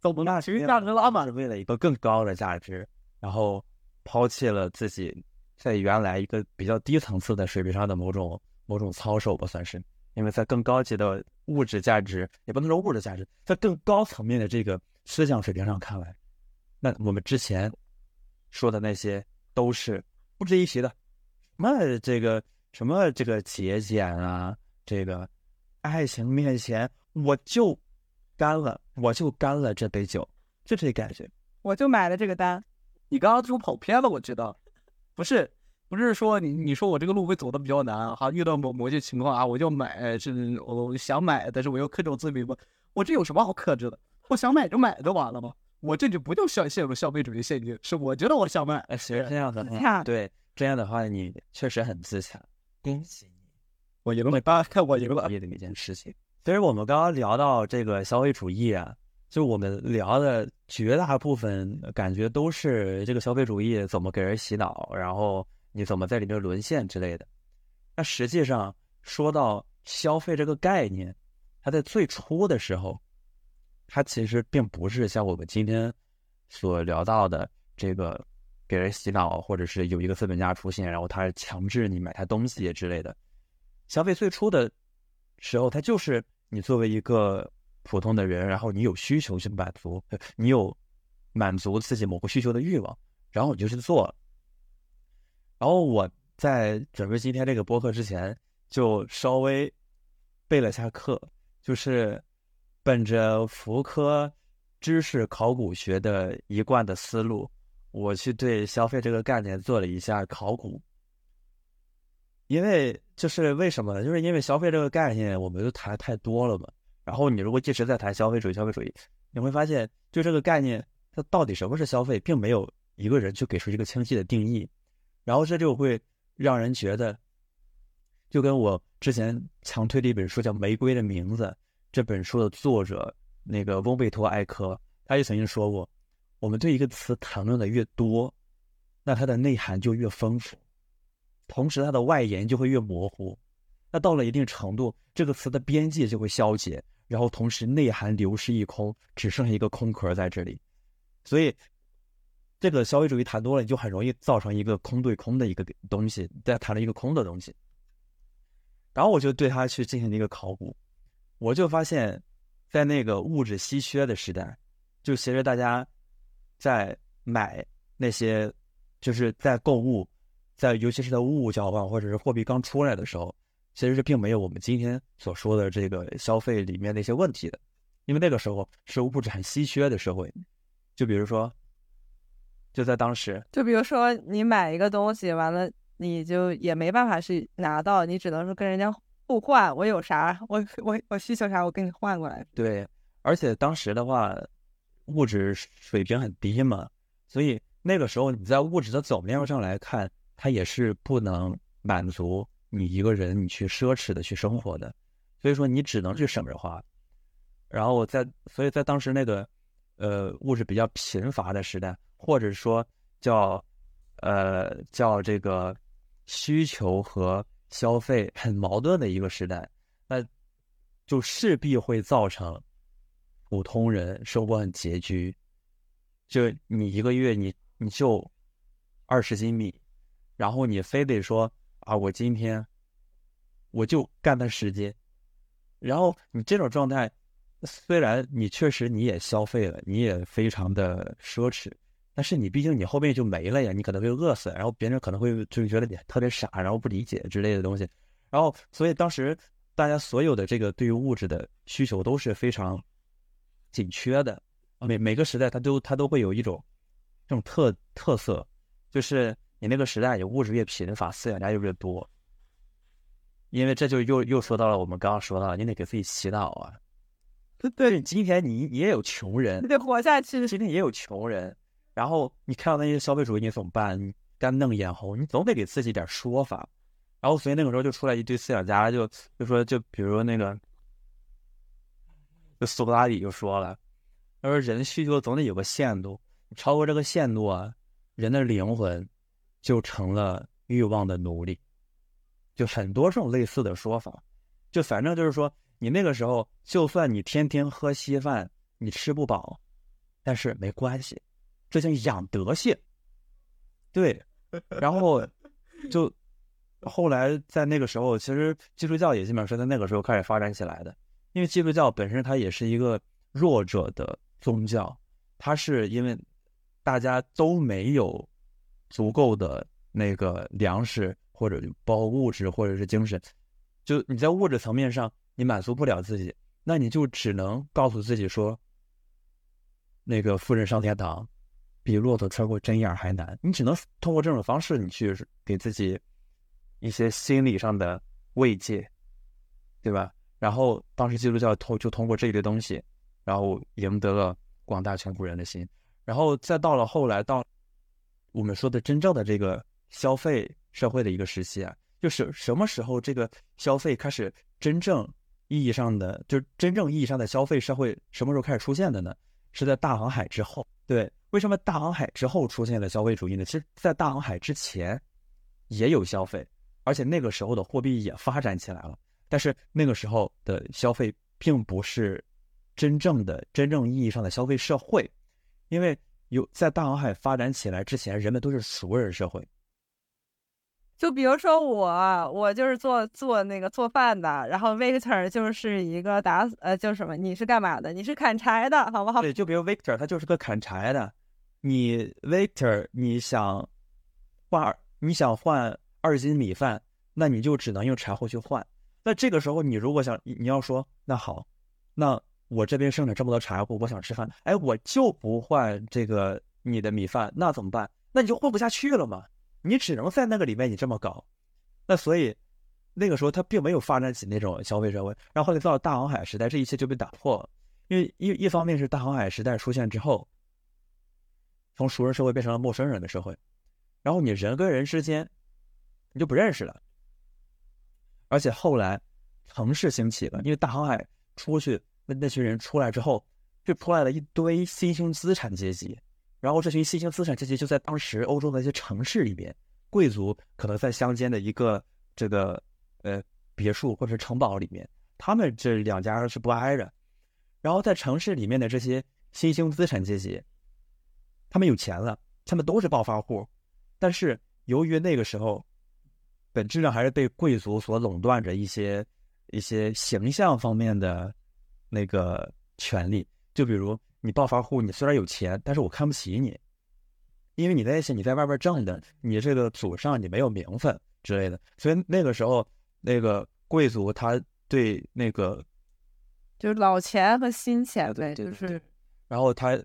都不那其实价值拉满是为了一个更高的价值，然后抛弃了自己在原来一个比较低层次的水平上的某种某种操守吧，算是。因为在更高级的物质价值，也不能说物质价值，在更高层面的这个思想水平上看来，那我们之前说的那些都是不值一提的。什么这个什么这个节俭啊，这个爱情面前我就干了，我就干了这杯酒，就这感觉。我就买了这个单，你刚刚就跑偏了，我觉得，不是，不是说你你说我这个路会走的比较难哈，遇到某某些情况啊，我就买，是我想买，但是我又克制我自己不，我这有什么好克制的？我想买就买就完了吗？我这就不叫消陷入消费主义陷阱，是我觉得我想买，哎，其实这样的对这样的话，你确实很自洽，恭喜你，我赢了，爸，看我赢了。业的一件事情。其实我们刚刚聊到这个消费主义啊，就我们聊的绝大部分感觉都是这个消费主义怎么给人洗脑，然后你怎么在里面沦陷之类的。那实际上说到消费这个概念，它在最初的时候，它其实并不是像我们今天所聊到的这个给人洗脑，或者是有一个资本家出现，然后他强制你买他东西之类的。消费最初的时候，它就是你作为一个普通的人，然后你有需求去满足，你有满足自己某个需求的欲望，然后你就去做。然后我在准备今天这个播客之前，就稍微备了下课，就是本着福柯知识考古学的一贯的思路，我去对消费这个概念做了一下考古。因为就是为什么呢？就是因为消费这个概念，我们都谈太多了嘛。然后你如果一直在谈消费主义，消费主义，你会发现，就这个概念，它到底什么是消费，并没有一个人去给出一个清晰的定义。然后这就会让人觉得，就跟我之前强推的一本书叫《玫瑰的名字》，这本书的作者那个翁贝托埃科，他也曾经说过，我们对一个词谈论的越多，那它的内涵就越丰富。同时，它的外延就会越模糊。那到了一定程度，这个词的边界就会消解，然后同时内涵流失一空，只剩下一个空壳在这里。所以，这个消费主义谈多了，你就很容易造成一个空对空的一个东西，在谈了一个空的东西。然后我就对他去进行了一个考古，我就发现，在那个物质稀缺的时代，就其实大家在买那些，就是在购物。在尤其是在物物交换或者是货币刚出来的时候，其实是并没有我们今天所说的这个消费里面那些问题的，因为那个时候是物质很稀缺的社会，就比如说，就在当时，就比如说你买一个东西，完了你就也没办法去拿到，你只能说跟人家互换，我有啥，我我我需求啥，我给你换过来。对，而且当时的话，物质水平很低嘛，所以那个时候你在物质的总量上来看，它也是不能满足你一个人你去奢侈的去生活的，所以说你只能去省着花。然后在，所以在当时那个呃物质比较贫乏的时代，或者说叫呃叫这个需求和消费很矛盾的一个时代，那就势必会造成普通人生活很拮据。就你一个月你你就二十斤米，然后你非得说啊，我今天我就干他十斤，然后你这种状态，虽然你确实你也消费了，你也非常的奢侈，但是你毕竟你后面就没了呀，你可能会饿死，然后别人可能会就觉得你特别傻，然后不理解之类的东西，然后所以当时大家所有的这个对于物质的需求都是非常紧缺的，每每个时代它都它都会有一种这种特特色，就是你那个时代，你物质越贫乏，饲养家就越多。因为这就又又说到了我们刚刚说到，你得给自己祈祷啊。对，今天你你也有穷人你，得活下去。今天也有穷人，然后你看到那些消费主义，你怎么办？你干瞪眼红，你总得给自己点说法。然后所以那个时候就出来一堆思想家，就就说，就比如那个，就苏格拉底就说了，他说人需求总得有个限度，超过这个限度啊，人的灵魂就成了欲望的奴隶。就很多这种类似的说法，就反正就是说，你那个时候就算你天天喝稀饭，你吃不饱，但是没关系，这叫养德性。对，然后 *laughs* 就后来在那个时候，其实基督教也基本上是在那个时候开始发展起来的，因为基督教本身它也是一个弱者的宗教，它是因为大家都没有足够的那个粮食。或者包括物质，或者是精神，就你在物质层面上你满足不了自己，那你就只能告诉自己说，那个富人上天堂比骆驼穿过针眼还难。你只能通过这种方式，你去给自己一些心理上的慰藉，对吧？然后当时基督教通就通过这一类东西，然后赢得了广大全国人的心。然后再到了后来，到我们说的真正的这个消费。社会的一个时期啊，就是什么时候这个消费开始真正意义上的，就是真正意义上的消费社会什么时候开始出现的呢？是在大航海之后。对，为什么大航海之后出现了消费主义呢？其实，在大航海之前也有消费，而且那个时候的货币也发展起来了。但是那个时候的消费并不是真正的、真正意义上的消费社会，因为有在大航海发展起来之前，人们都是熟人社会。就比如说我，我就是做做那个做饭的，然后 Victor 就是一个打呃，叫什么？你是干嘛的？你是砍柴的，好不好？对，就比如 Victor，他就是个砍柴的。你 Victor，你想换你想换二斤米饭，那你就只能用柴火去换。那这个时候，你如果想你要说那好，那我这边生产这么多柴火，我想吃饭，哎，我就不换这个你的米饭，那怎么办？那你就混不下去了嘛。你只能在那个里面你这么搞，那所以那个时候他并没有发展起那种消费社会，然后后来到了大航海时代，这一切就被打破了。因为一一方面是大航海时代出现之后，从熟人社会变成了陌生人的社会，然后你人跟人之间你就不认识了，而且后来城市兴起了，因为大航海出去那那群人出来之后，就出来了一堆新兴资产阶级。然后这群新兴资产阶级就在当时欧洲的一些城市里面，贵族可能在乡间的一个这个呃别墅或者是城堡里面，他们这两家是不挨着。然后在城市里面的这些新兴资产阶级，他们有钱了，他们都是暴发户，但是由于那个时候本质上还是被贵族所垄断着一些一些形象方面的那个权利，就比如。你暴发户，你虽然有钱，但是我看不起你，因为你那些你在外边挣的，你这个祖上你没有名分之类的，所以那个时候那个贵族他对那个，就是老钱和新钱呗，就是然后他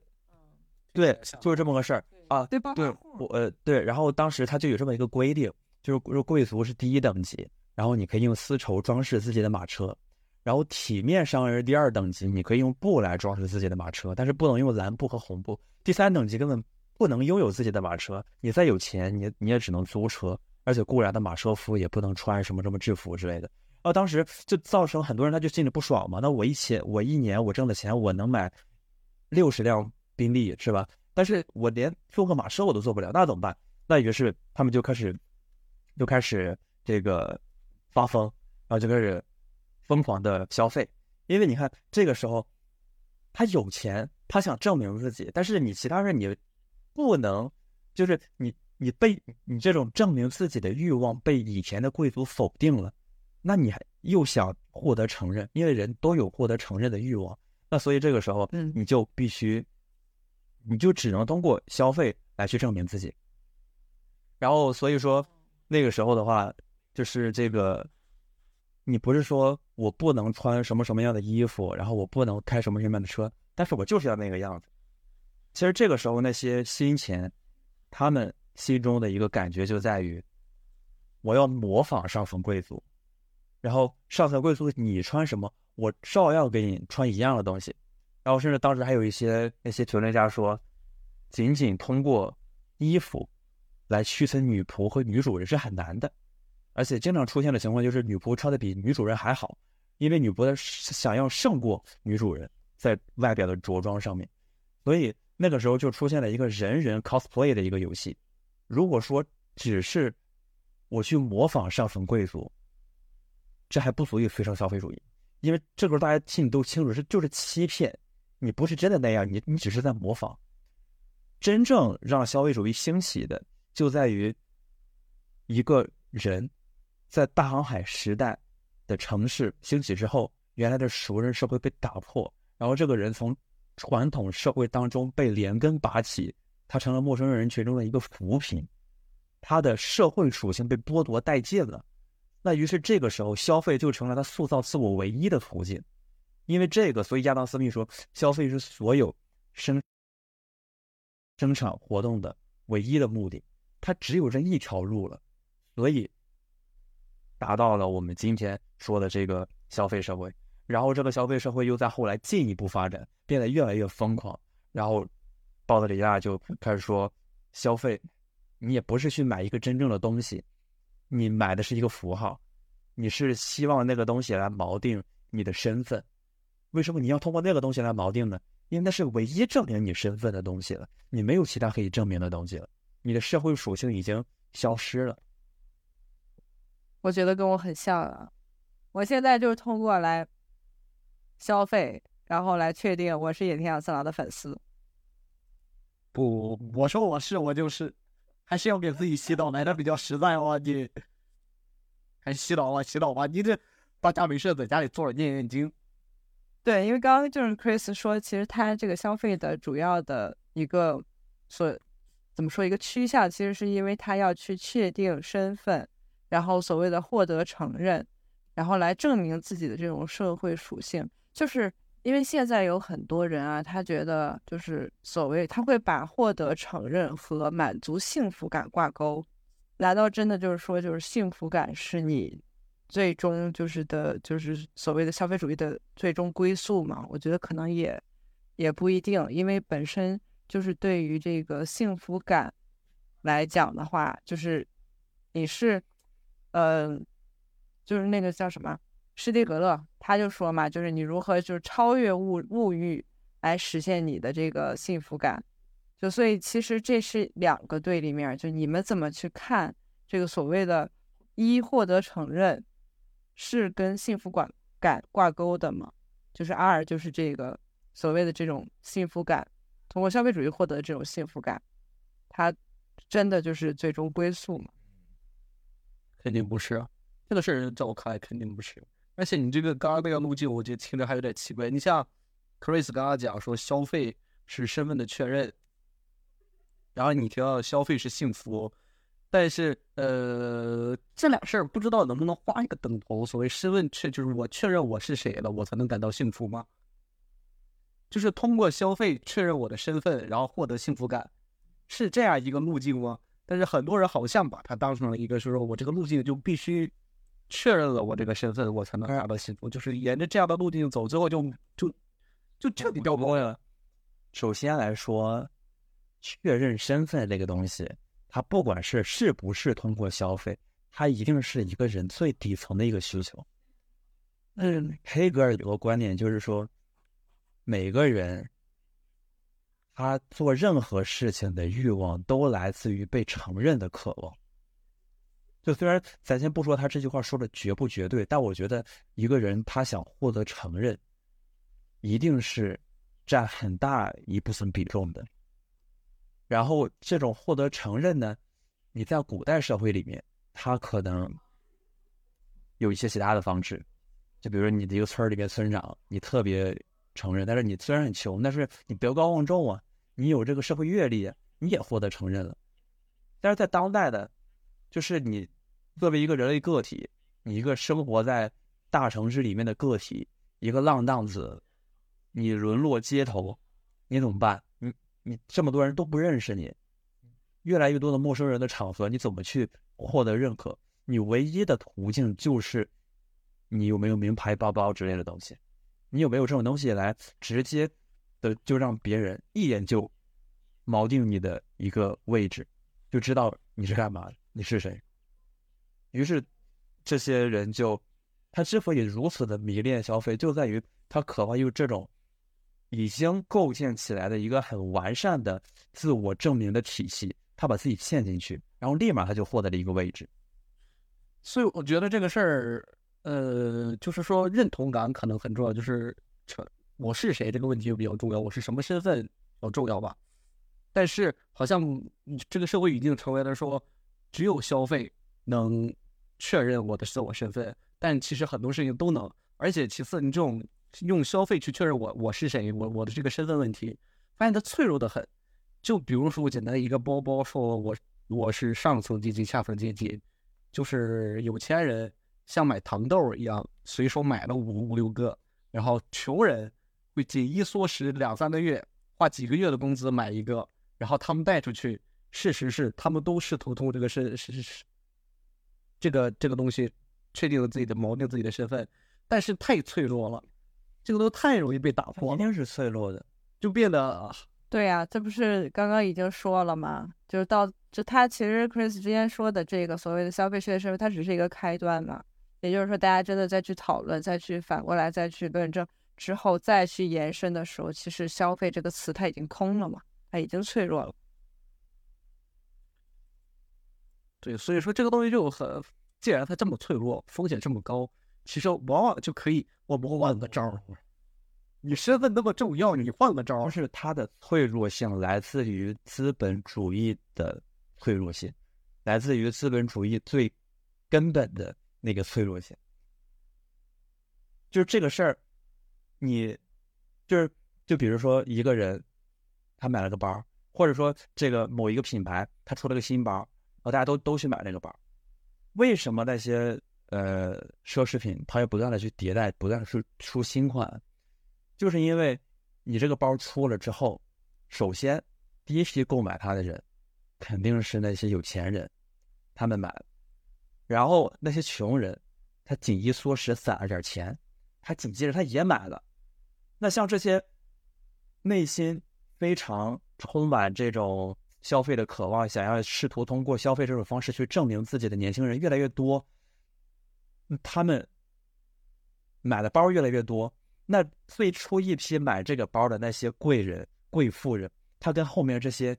对就是这么个事儿啊，对吧对我呃对，然后当时他就有这么一个规定，就是说贵族是第一等级，然后你可以用丝绸装饰自己的马车，然后体面商人第二等级，你可以用布来装饰自己的马车，但是不能用蓝布和红布。第三等级根本不能拥有自己的马车，你再有钱，你你也只能租车，而且雇来的马车夫也不能穿什么什么制服之类的。然后当时就造成很多人他就心里不爽嘛，那我一千我一年我挣的钱我能买六十辆宾利是吧？但是我连坐个马车我都做不了，那怎么办？那于是他们就开始就开始这个发疯，然后就开始疯狂的消费，因为你看这个时候他有钱，他想证明自己，但是你其他人你不能，就是你你被你这种证明自己的欲望被以前的贵族否定了，那你还又想获得承认，因为人都有获得承认的欲望，那所以这个时候嗯你就必须，你就只能通过消费来去证明自己。然后所以说那个时候的话，就是这个，你不是说我不能穿什么什么样的衣服，然后我不能开什么什么样的车，但是我就是要那个样子。其实这个时候那些新钱，他们心中的一个感觉就在于，我要模仿上层贵族，然后上层贵族你穿什么，我照样给你穿一样的东西。然后甚至当时还有一些那些评论家说，仅仅通过衣服来区分女仆和女主人是很难的，而且经常出现的情况就是女仆穿的比女主人还好，因为女仆的想要胜过女主人在外表的着装上面，所以那个时候就出现了一个人人 cosplay 的一个游戏。如果说只是我去模仿上层贵族，这还不足以催生消费主义，因为这个时候大家心里都清楚是就是欺骗，你不是真的那样，你你只是在模仿。真正让消费主义兴起的，就在于一个人在大航海时代的城市兴起之后，原来的熟人社会被打破，然后这个人从传统社会当中被连根拔起，他成了陌生人群中的一个浮萍，他的社会属性被剥夺殆尽了。那于是这个时候，消费就成了他塑造自我唯一的途径。因为这个，所以亚当·斯密说，消费是所有生生产活动的唯一的目的，它只有这一条路了，所以达到了我们今天说的这个消费社会。然后这个消费社会又在后来进一步发展，变得越来越疯狂。然后鲍德里亚就开始说，消费你也不是去买一个真正的东西，你买的是一个符号，你是希望那个东西来锚定你的身份。为什么你要通过那个东西来锚定呢？因为那是唯一证明你身份的东西了，你没有其他可以证明的东西了，你的社会属性已经消失了。我觉得跟我很像啊。我现在就是通过来消费，然后来确定我是野田洋次郎的粉丝。不，我说我是我就是，还是要给自己洗脑来的比较实在哇！你还洗脑吧洗脑吧，你这大家没事在家里坐着念念经，对，因为刚刚就是 Chris 说，其实他这个消费的主要的一个所怎么说一个趋向，其实是因为他要去确定身份，然后所谓的获得承认，然后来证明自己的这种社会属性。就是因为现在有很多人啊，他觉得就是所谓他会把获得承认和满足幸福感挂钩。难道真的就是说，就是幸福感是你最终就是的，就是所谓的消费主义的最终归宿嘛？我觉得可能也也不一定，因为本身就是对于这个幸福感来讲的话，就是你是，呃，就是那个叫什么施蒂格勒，他就说嘛，就是你如何就是超越物物欲来实现你的这个幸福感。就所以其实这是两个对立面，就你们怎么去看这个所谓的“一获得承认”是跟幸福感感挂钩的吗？就是 R 就是这个所谓的这种幸福感，通过消费主义获得的这种幸福感，它真的就是最终归宿吗？肯定不是啊，这个事儿在我看来肯定不是。而且你这个刚刚那个路径，我觉得听着还有点奇怪。你像 Chris 刚刚讲说消费是身份的确认，然后你提到消费是幸福，但是呃，这俩事儿不知道能不能画一个等头。所谓身份确，就是我确认我是谁了，我才能感到幸福吗？就是通过消费确认我的身份，然后获得幸福感，是这样一个路径吗？但是很多人好像把它当成了一个，就是说我这个路径就必须确认了我这个身份，我才能达到幸福。就是沿着这样的路径走，最后就就就彻底掉光了。首先来说，确认身份这个东西，他不管是是不是通过消费，它一定是一个人最底层的一个需求。嗯，黑格尔有个观点就是说。每个人，他做任何事情的欲望都来自于被承认的渴望。就虽然咱先不说他这句话说的绝不绝对，但我觉得一个人他想获得承认，一定是占很大一部分比重的。然后这种获得承认呢，你在古代社会里面，他可能有一些其他的方式，就比如说你的一个村里面村长，你特别。承认，但是你虽然很穷，但是你德高望重啊，你有这个社会阅历，你也获得承认了。但是在当代的，就是你作为一个人类个体，你一个生活在大城市里面的个体，一个浪荡子，你沦落街头，你怎么办？你这么多人都不认识你，越来越多的陌生人的场合，你怎么去获得认可？你唯一的途径就是你有没有名牌包包之类的东西。你有没有这种东西来直接的就让别人一眼就锚定你的一个位置，就知道你是干嘛的，你是谁？于是这些人就他之所以如此的迷恋消费，就在于他渴望用这种已经构建起来的一个很完善的自我证明的体系，他把自己陷进去，然后立马他就获得了一个位置。所以我觉得这个事儿。呃，就是说认同感可能很重要，就是成我是谁这个问题就比较重要，我是什么身份比较重要吧。但是好像这个社会已经成为了说，只有消费能确认我的自我身份，但其实很多事情都能。而且其次，你这种用消费去确认我我是谁，我我的这个身份问题，发现它脆弱的很。就比如说我简单一个包包，说我我是上层阶级、下层阶级，就是有钱人。像买糖豆一样，随手买了五五六个，然后穷人会紧衣缩食两三个月，花几个月的工资买一个，然后他们带出去。事实是，他们都试图通过这个身是是是这个这个东西，确定了自己的锚定自己的身份，但是太脆弱了，这个都太容易被打破，一定是脆弱的，就变得对呀，这不是刚刚已经说了吗？就是到就他其实 Chris 之前说的这个所谓的消费式的身份，它只是一个开端嘛。也就是说，大家真的再去讨论，再去反过来再去论证之后，再去延伸的时候，其实“消费”这个词它已经空了嘛，它已经脆弱了。对，所以说这个东西就很，既然它这么脆弱，风险这么高，其实往往就可以我们换个招儿。你身份那么重要，你换个招儿。是它的脆弱性来自于资本主义的脆弱性，来自于资本主义最根本的。那个脆弱性，就是这个事儿，你就是就比如说一个人，他买了个包，或者说这个某一个品牌他出了个新包，然后大家都都去买那个包，为什么那些呃奢侈品它要不断的去迭代，不断的出出新款？就是因为你这个包出了之后，首先第一批购买它的人肯定是那些有钱人，他们买了。然后那些穷人，他紧衣缩食攒了点钱，他紧接着他也买了。那像这些内心非常充满这种消费的渴望，想要试图通过消费这种方式去证明自己的年轻人越来越多，他们买的包越来越多。那最初一批买这个包的那些贵人、贵妇人，他跟后面这些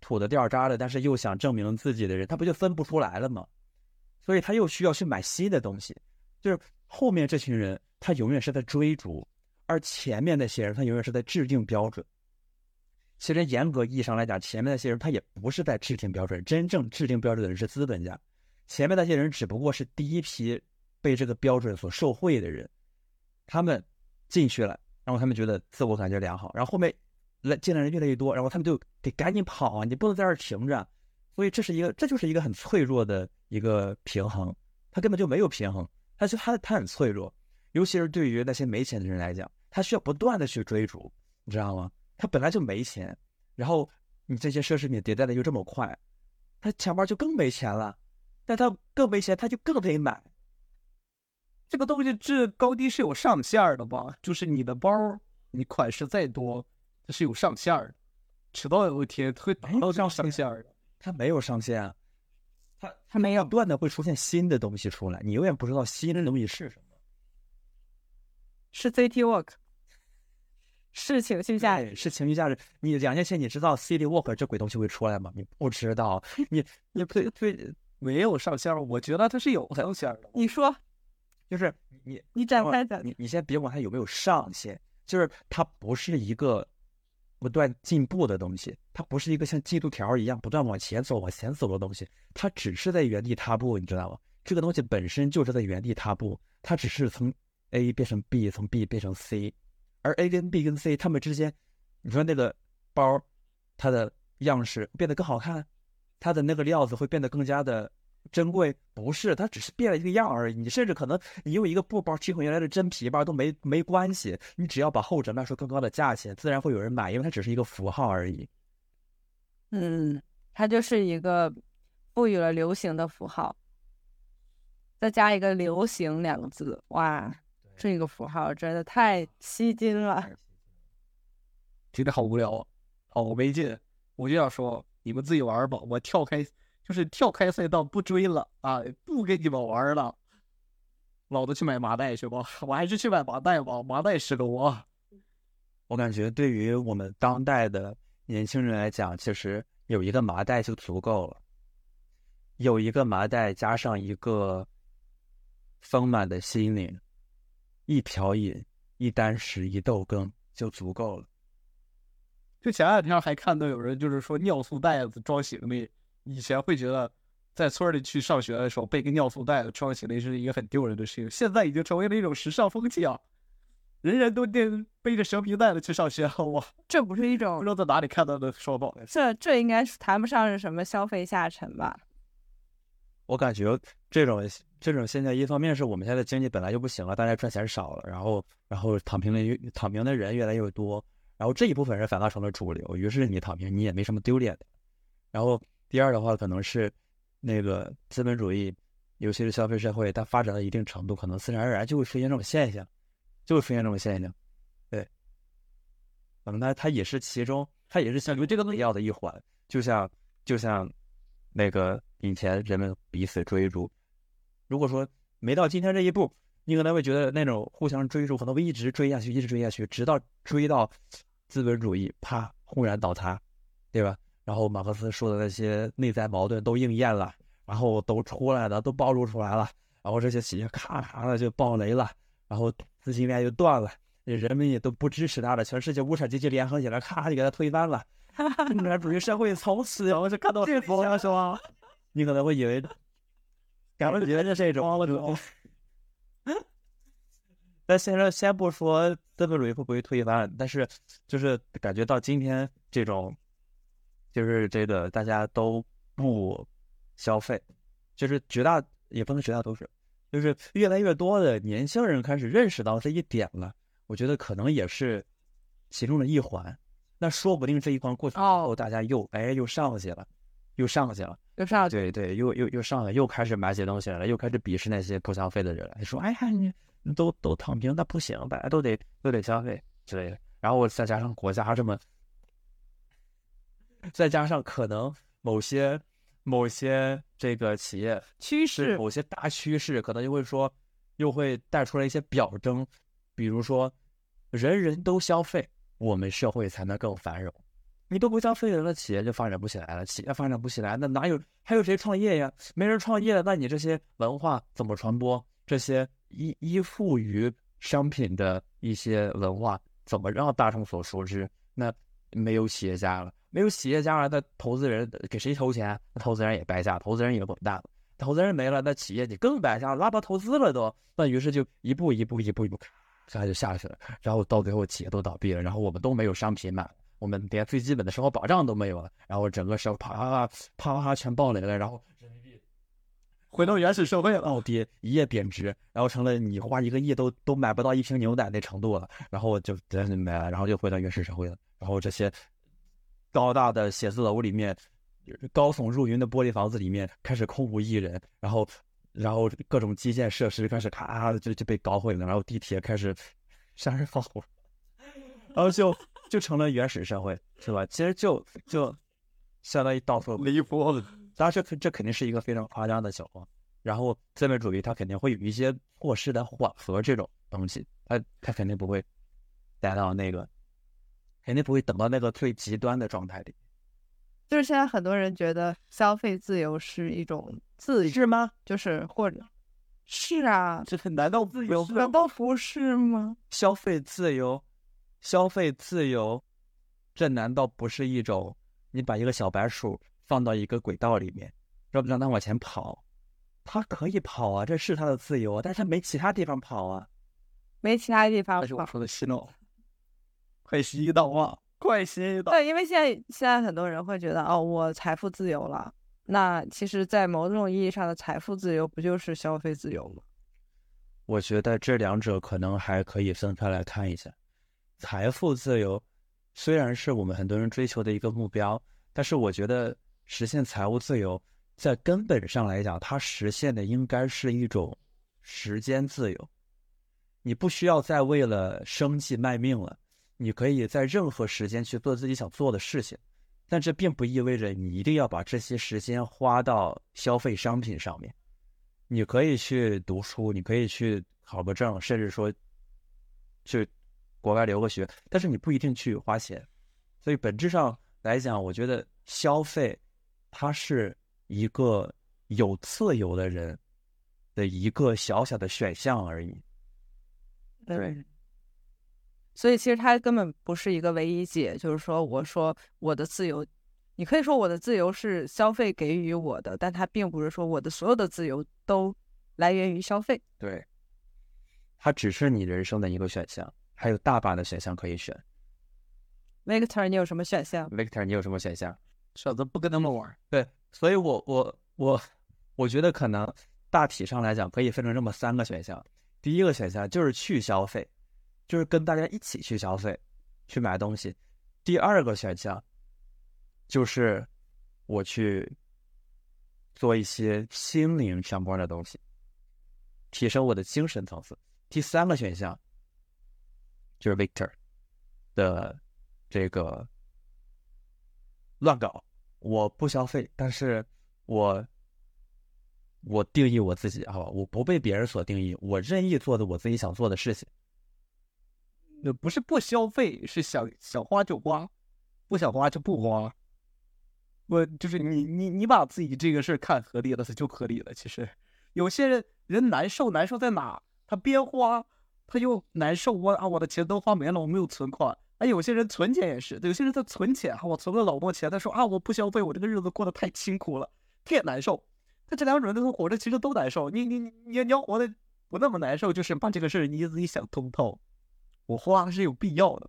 土的掉渣的，但是又想证明自己的人，他不就分不出来了吗？所以他又需要去买新的东西，就是后面这群人他永远是在追逐，而前面那些人他永远是在制定标准。其实严格意义上来讲，前面那些人他也不是在制定标准，真正制定标准的人是资本家，前面那些人只不过是第一批被这个标准所受贿的人，他们进去了，然后他们觉得自我感觉良好，然后后面来进来人越来越多，然后他们就得赶紧跑啊，你不能在这儿停着。所以这是一个，这就是一个很脆弱的一个平衡，它根本就没有平衡，它就它它很脆弱，尤其是对于那些没钱的人来讲，他需要不断的去追逐，你知道吗？他本来就没钱，然后你这些奢侈品迭代的又这么快，他钱包就更没钱了，但他更没钱，他就更得买。这个东西这高低是有上限儿的吧？就是你的包，你款式再多，它是有上限儿的，迟早有一天会达到这样上限儿的。它没有上限啊，它它没有不断的会出现新的东西出来，你永远不知道新的东西是什么。是 City Walk，是情绪价值。是情绪价值。你两年前你知道 City Walk 这鬼东西会出来吗？你不知道，你你对对，没有上限儿，我觉得它是有上限儿的。你说，就是你你展开讲。你你先别管它有没有上限，就是它不是一个不断进步的东西，它不是一个像进度条一样不断往前走、往前走的东西，它只是在原地踏步，你知道吗？这个东西本身就是在原地踏步，它只是从 A 变成 B，从 B 变成 C，而 A 跟 B 跟 C 它们之间，你说那个包，它的样式变得更好看，它的那个料子会变得更加的珍贵，不是，它只是变了一个样而已。你甚至可能你用一个布包替换原来的真皮包都没没关系，你只要把后者卖出更高的价钱，自然会有人买，因为它只是一个符号而已。嗯，它就是一个赋予了流行的符号，再加一个“流行”两个字，哇，这个符号真的太吸睛了。听着好无聊啊，好没劲。我就想说，你们自己玩吧，我跳开，就是跳开赛道不追了啊，不跟你们玩儿了，老子去买麻袋去吧，我还是去买麻袋吧，麻袋是个我。我感觉对于我们当代的年轻人来讲，其实有一个麻袋就足够了，有一个麻袋加上一个丰满的心灵，一瓢饮、一箪食、一豆羹就足够了。就前两天还看到有人就是说尿素袋子装行李，以前会觉得在村里去上学的时候背个尿素袋子装行李是一个很丢人的事情，现在已经成为了一种时尚风气啊，人人都背背着蛇皮袋子去上学，哇，这不是一种不知道在哪里看到的说法。这这应该是谈不上是什么消费下沉吧？我感觉这种这种现象，一方面是我们现在经济本来就不行了，大家赚钱少了，然后然后躺平的越躺平的人越来越多，然后这一部分人反倒成了主流，于是你躺平你也没什么丢脸的。然后第二的话，可能是那个资本主义，尤其是消费社会，它发展到一定程度，可能自然而然就会出现这种现象，就会出现这种现象。对，可能它它也是其中，它也是像这个必要的一环，就像就像那个以前人们彼此追逐，如果说没到今天这一步，你可能会觉得那种互相追逐可能会一直追下去，一直追下去，直到追到资本主义啪轰然倒塌，对吧？然后马克思说的那些内在矛盾都应验了，然后都出来了，都暴露出来了，然后这些企业咔咔的就爆雷了，然后资金链就断了，人们也都不支持他了，全世界无产阶级联合起来，咔就给他推翻了，*laughs* 共产主义社会从此我就看到这风是吗？你可能会以为，*laughs* 感觉觉得这是一种，*laughs* 但先说先不说资本主义会不会推翻，但是就是感觉到今天这种，就是这个大家都不消费，就是绝大也不能绝大多数，就是越来越多的年轻人开始认识到这一点了。我觉得可能也是其中的一环。那说不定这一环过去之后，大家又哎又上去了，又上去了。又上去对对，又又又上来，又开始买起东西来了，又开始鄙视那些不消费的人了。说，哎呀，你你都都躺平，那不行，大家都得都得消费之类的。然后再加上国家这么，再加上可能某些某些这个企业趋势，是某些大趋势，可能就会说，又会带出来一些表征，比如说，人人都消费，我们社会才能更繁荣。你都不消费了，那企业就发展不起来了。企业发展不起来，那哪有还有谁创业呀？没人创业了，那你这些文化怎么传播？这些依依附于商品的一些文化，怎么让大众所熟知？那没有企业家了，没有企业家了，那投资人给谁投钱？那投资人也白瞎，投资人也滚蛋了。投资人没了，那企业你更白瞎，拉不到投资了都。那于是就一步一步一步一步，咔就下去了。然后到最后企业都倒闭了，然后我们都没有商品买。我们连最基本的生活保障都没有了，然后整个社会啪啪啪啪啪全暴雷了，然后人民币回到原始社会了。暴跌，一夜贬值，然后成了你花一个亿都都买不到一瓶牛奶那程度了，然后就真没了，然后就回到原始社会了，然后这些高大的写字楼里面，高耸入云的玻璃房子里面开始空无一人，然后然后各种基建设施开始咔就就被搞毁了，然后地铁开始杀人放火，然后就就成了原始社会，是吧？其实就就相当于到处离谱了，当然这这肯定是一个非常夸张的情况。然后资本主义它肯定会有一些措施来缓和这种东西，它它肯定不会达到那个，肯定不会等到那个最极端的状态里。就是现在很多人觉得消费自由是一种自由，是吗？就是或者 *laughs* 是啊，这难道自由难道不是吗？消费自由，消费自由，这难道不是一种你把一个小白鼠放到一个轨道里面，让让它往前跑，它可以跑啊，这是它的自由啊，但是它没其他地方跑啊。没其他地方跑。那是我说的洗脑，快洗脑啊！快洗脑！对，因为现在现在很多人会觉得，哦，我财富自由了。那其实，在某种意义上的财富自由，不就是消费自由吗？我觉得这两者可能还可以分开来看一下。财富自由虽然是我们很多人追求的一个目标，但是我觉得实现财务自由，在根本上来讲，它实现的应该是一种时间自由。你不需要再为了生计卖命了，你可以在任何时间去做自己想做的事情。但这并不意味着你一定要把这些时间花到消费商品上面。你可以去读书，你可以去考个证，甚至说去国外留个学，但是你不一定去花钱。所以本质上来讲，我觉得消费它是一个有自由的人的一个小小的选项而已。对。所以其实它根本不是一个唯一解，就是说，我说我的自由，你可以说我的自由是消费给予我的，但它并不是说我的所有的自由都来源于消费。对，它只是你人生的一个选项，还有大把的选项可以选。Victor，你有什么选项？Victor，你有什么选项？选择不跟他们玩儿。对，所以我我我我觉得可能大体上来讲可以分成这么三个选项。第一个选项就是去消费，就是跟大家一起去消费，去买东西。第二个选项就是我去做一些心灵相关的东西，提升我的精神层次。第三个选项就是 Victor 的这个乱搞，我不消费，但是我我定义我自己，好吧，我不被别人所定义，我任意做的我自己想做的事情。那不是不消费，是想想花就花，不想花就不花。我就是你你你把自己这个事儿看合理了，它就合理了。其实有些人人难受，难受在哪？他边花他又难受，我啊我的钱都花没了，我没有存款。啊，有些人存钱也是，有些人他存钱哈，我存了老多钱，他说啊我不消费，我这个日子过得太辛苦了，他也难受。他这两种人都活着，其实都难受。你你你你要活得不那么难受，就是把这个事儿你自己想通透。我花是有必要的，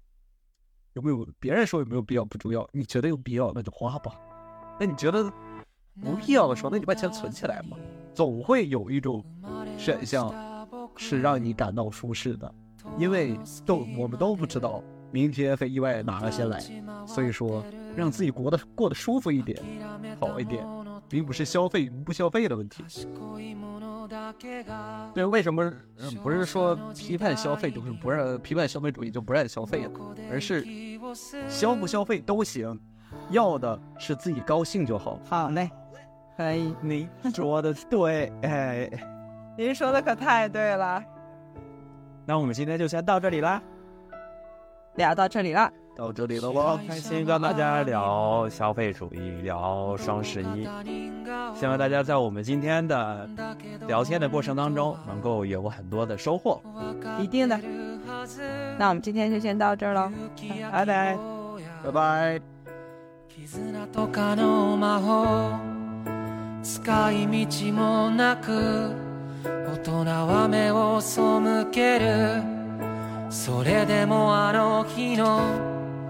有没有？别人说有没有必要不重要，你觉得有必要那就花吧。那你觉得不必要的时候，那你把钱存起来嘛。总会有一种选项是让你感到舒适的，因为都我们都不知道明天非意外哪个先来，所以说让自己过得过得舒服一点，好一点，并不是消费不消费的问题。对，为什么、嗯不是说批判消费就是不让批判消费主义就不让消费了，而是消不消费都行，要的是自己高兴就好。好嘞，可以。你 *laughs* 说的对，哎，您说的可太对了，那我们今天就先到这里啦。聊到这里了，到这里了吗？开心跟大家聊消费主义，聊双十一，希望大家在我们今天的聊天的过程当中，能够有很多的收获。一定的。那我们今天就先到这儿喽，拜拜。拜拜。絆とかの魔法使い道もなく大人は目を背けるそれでもあの日の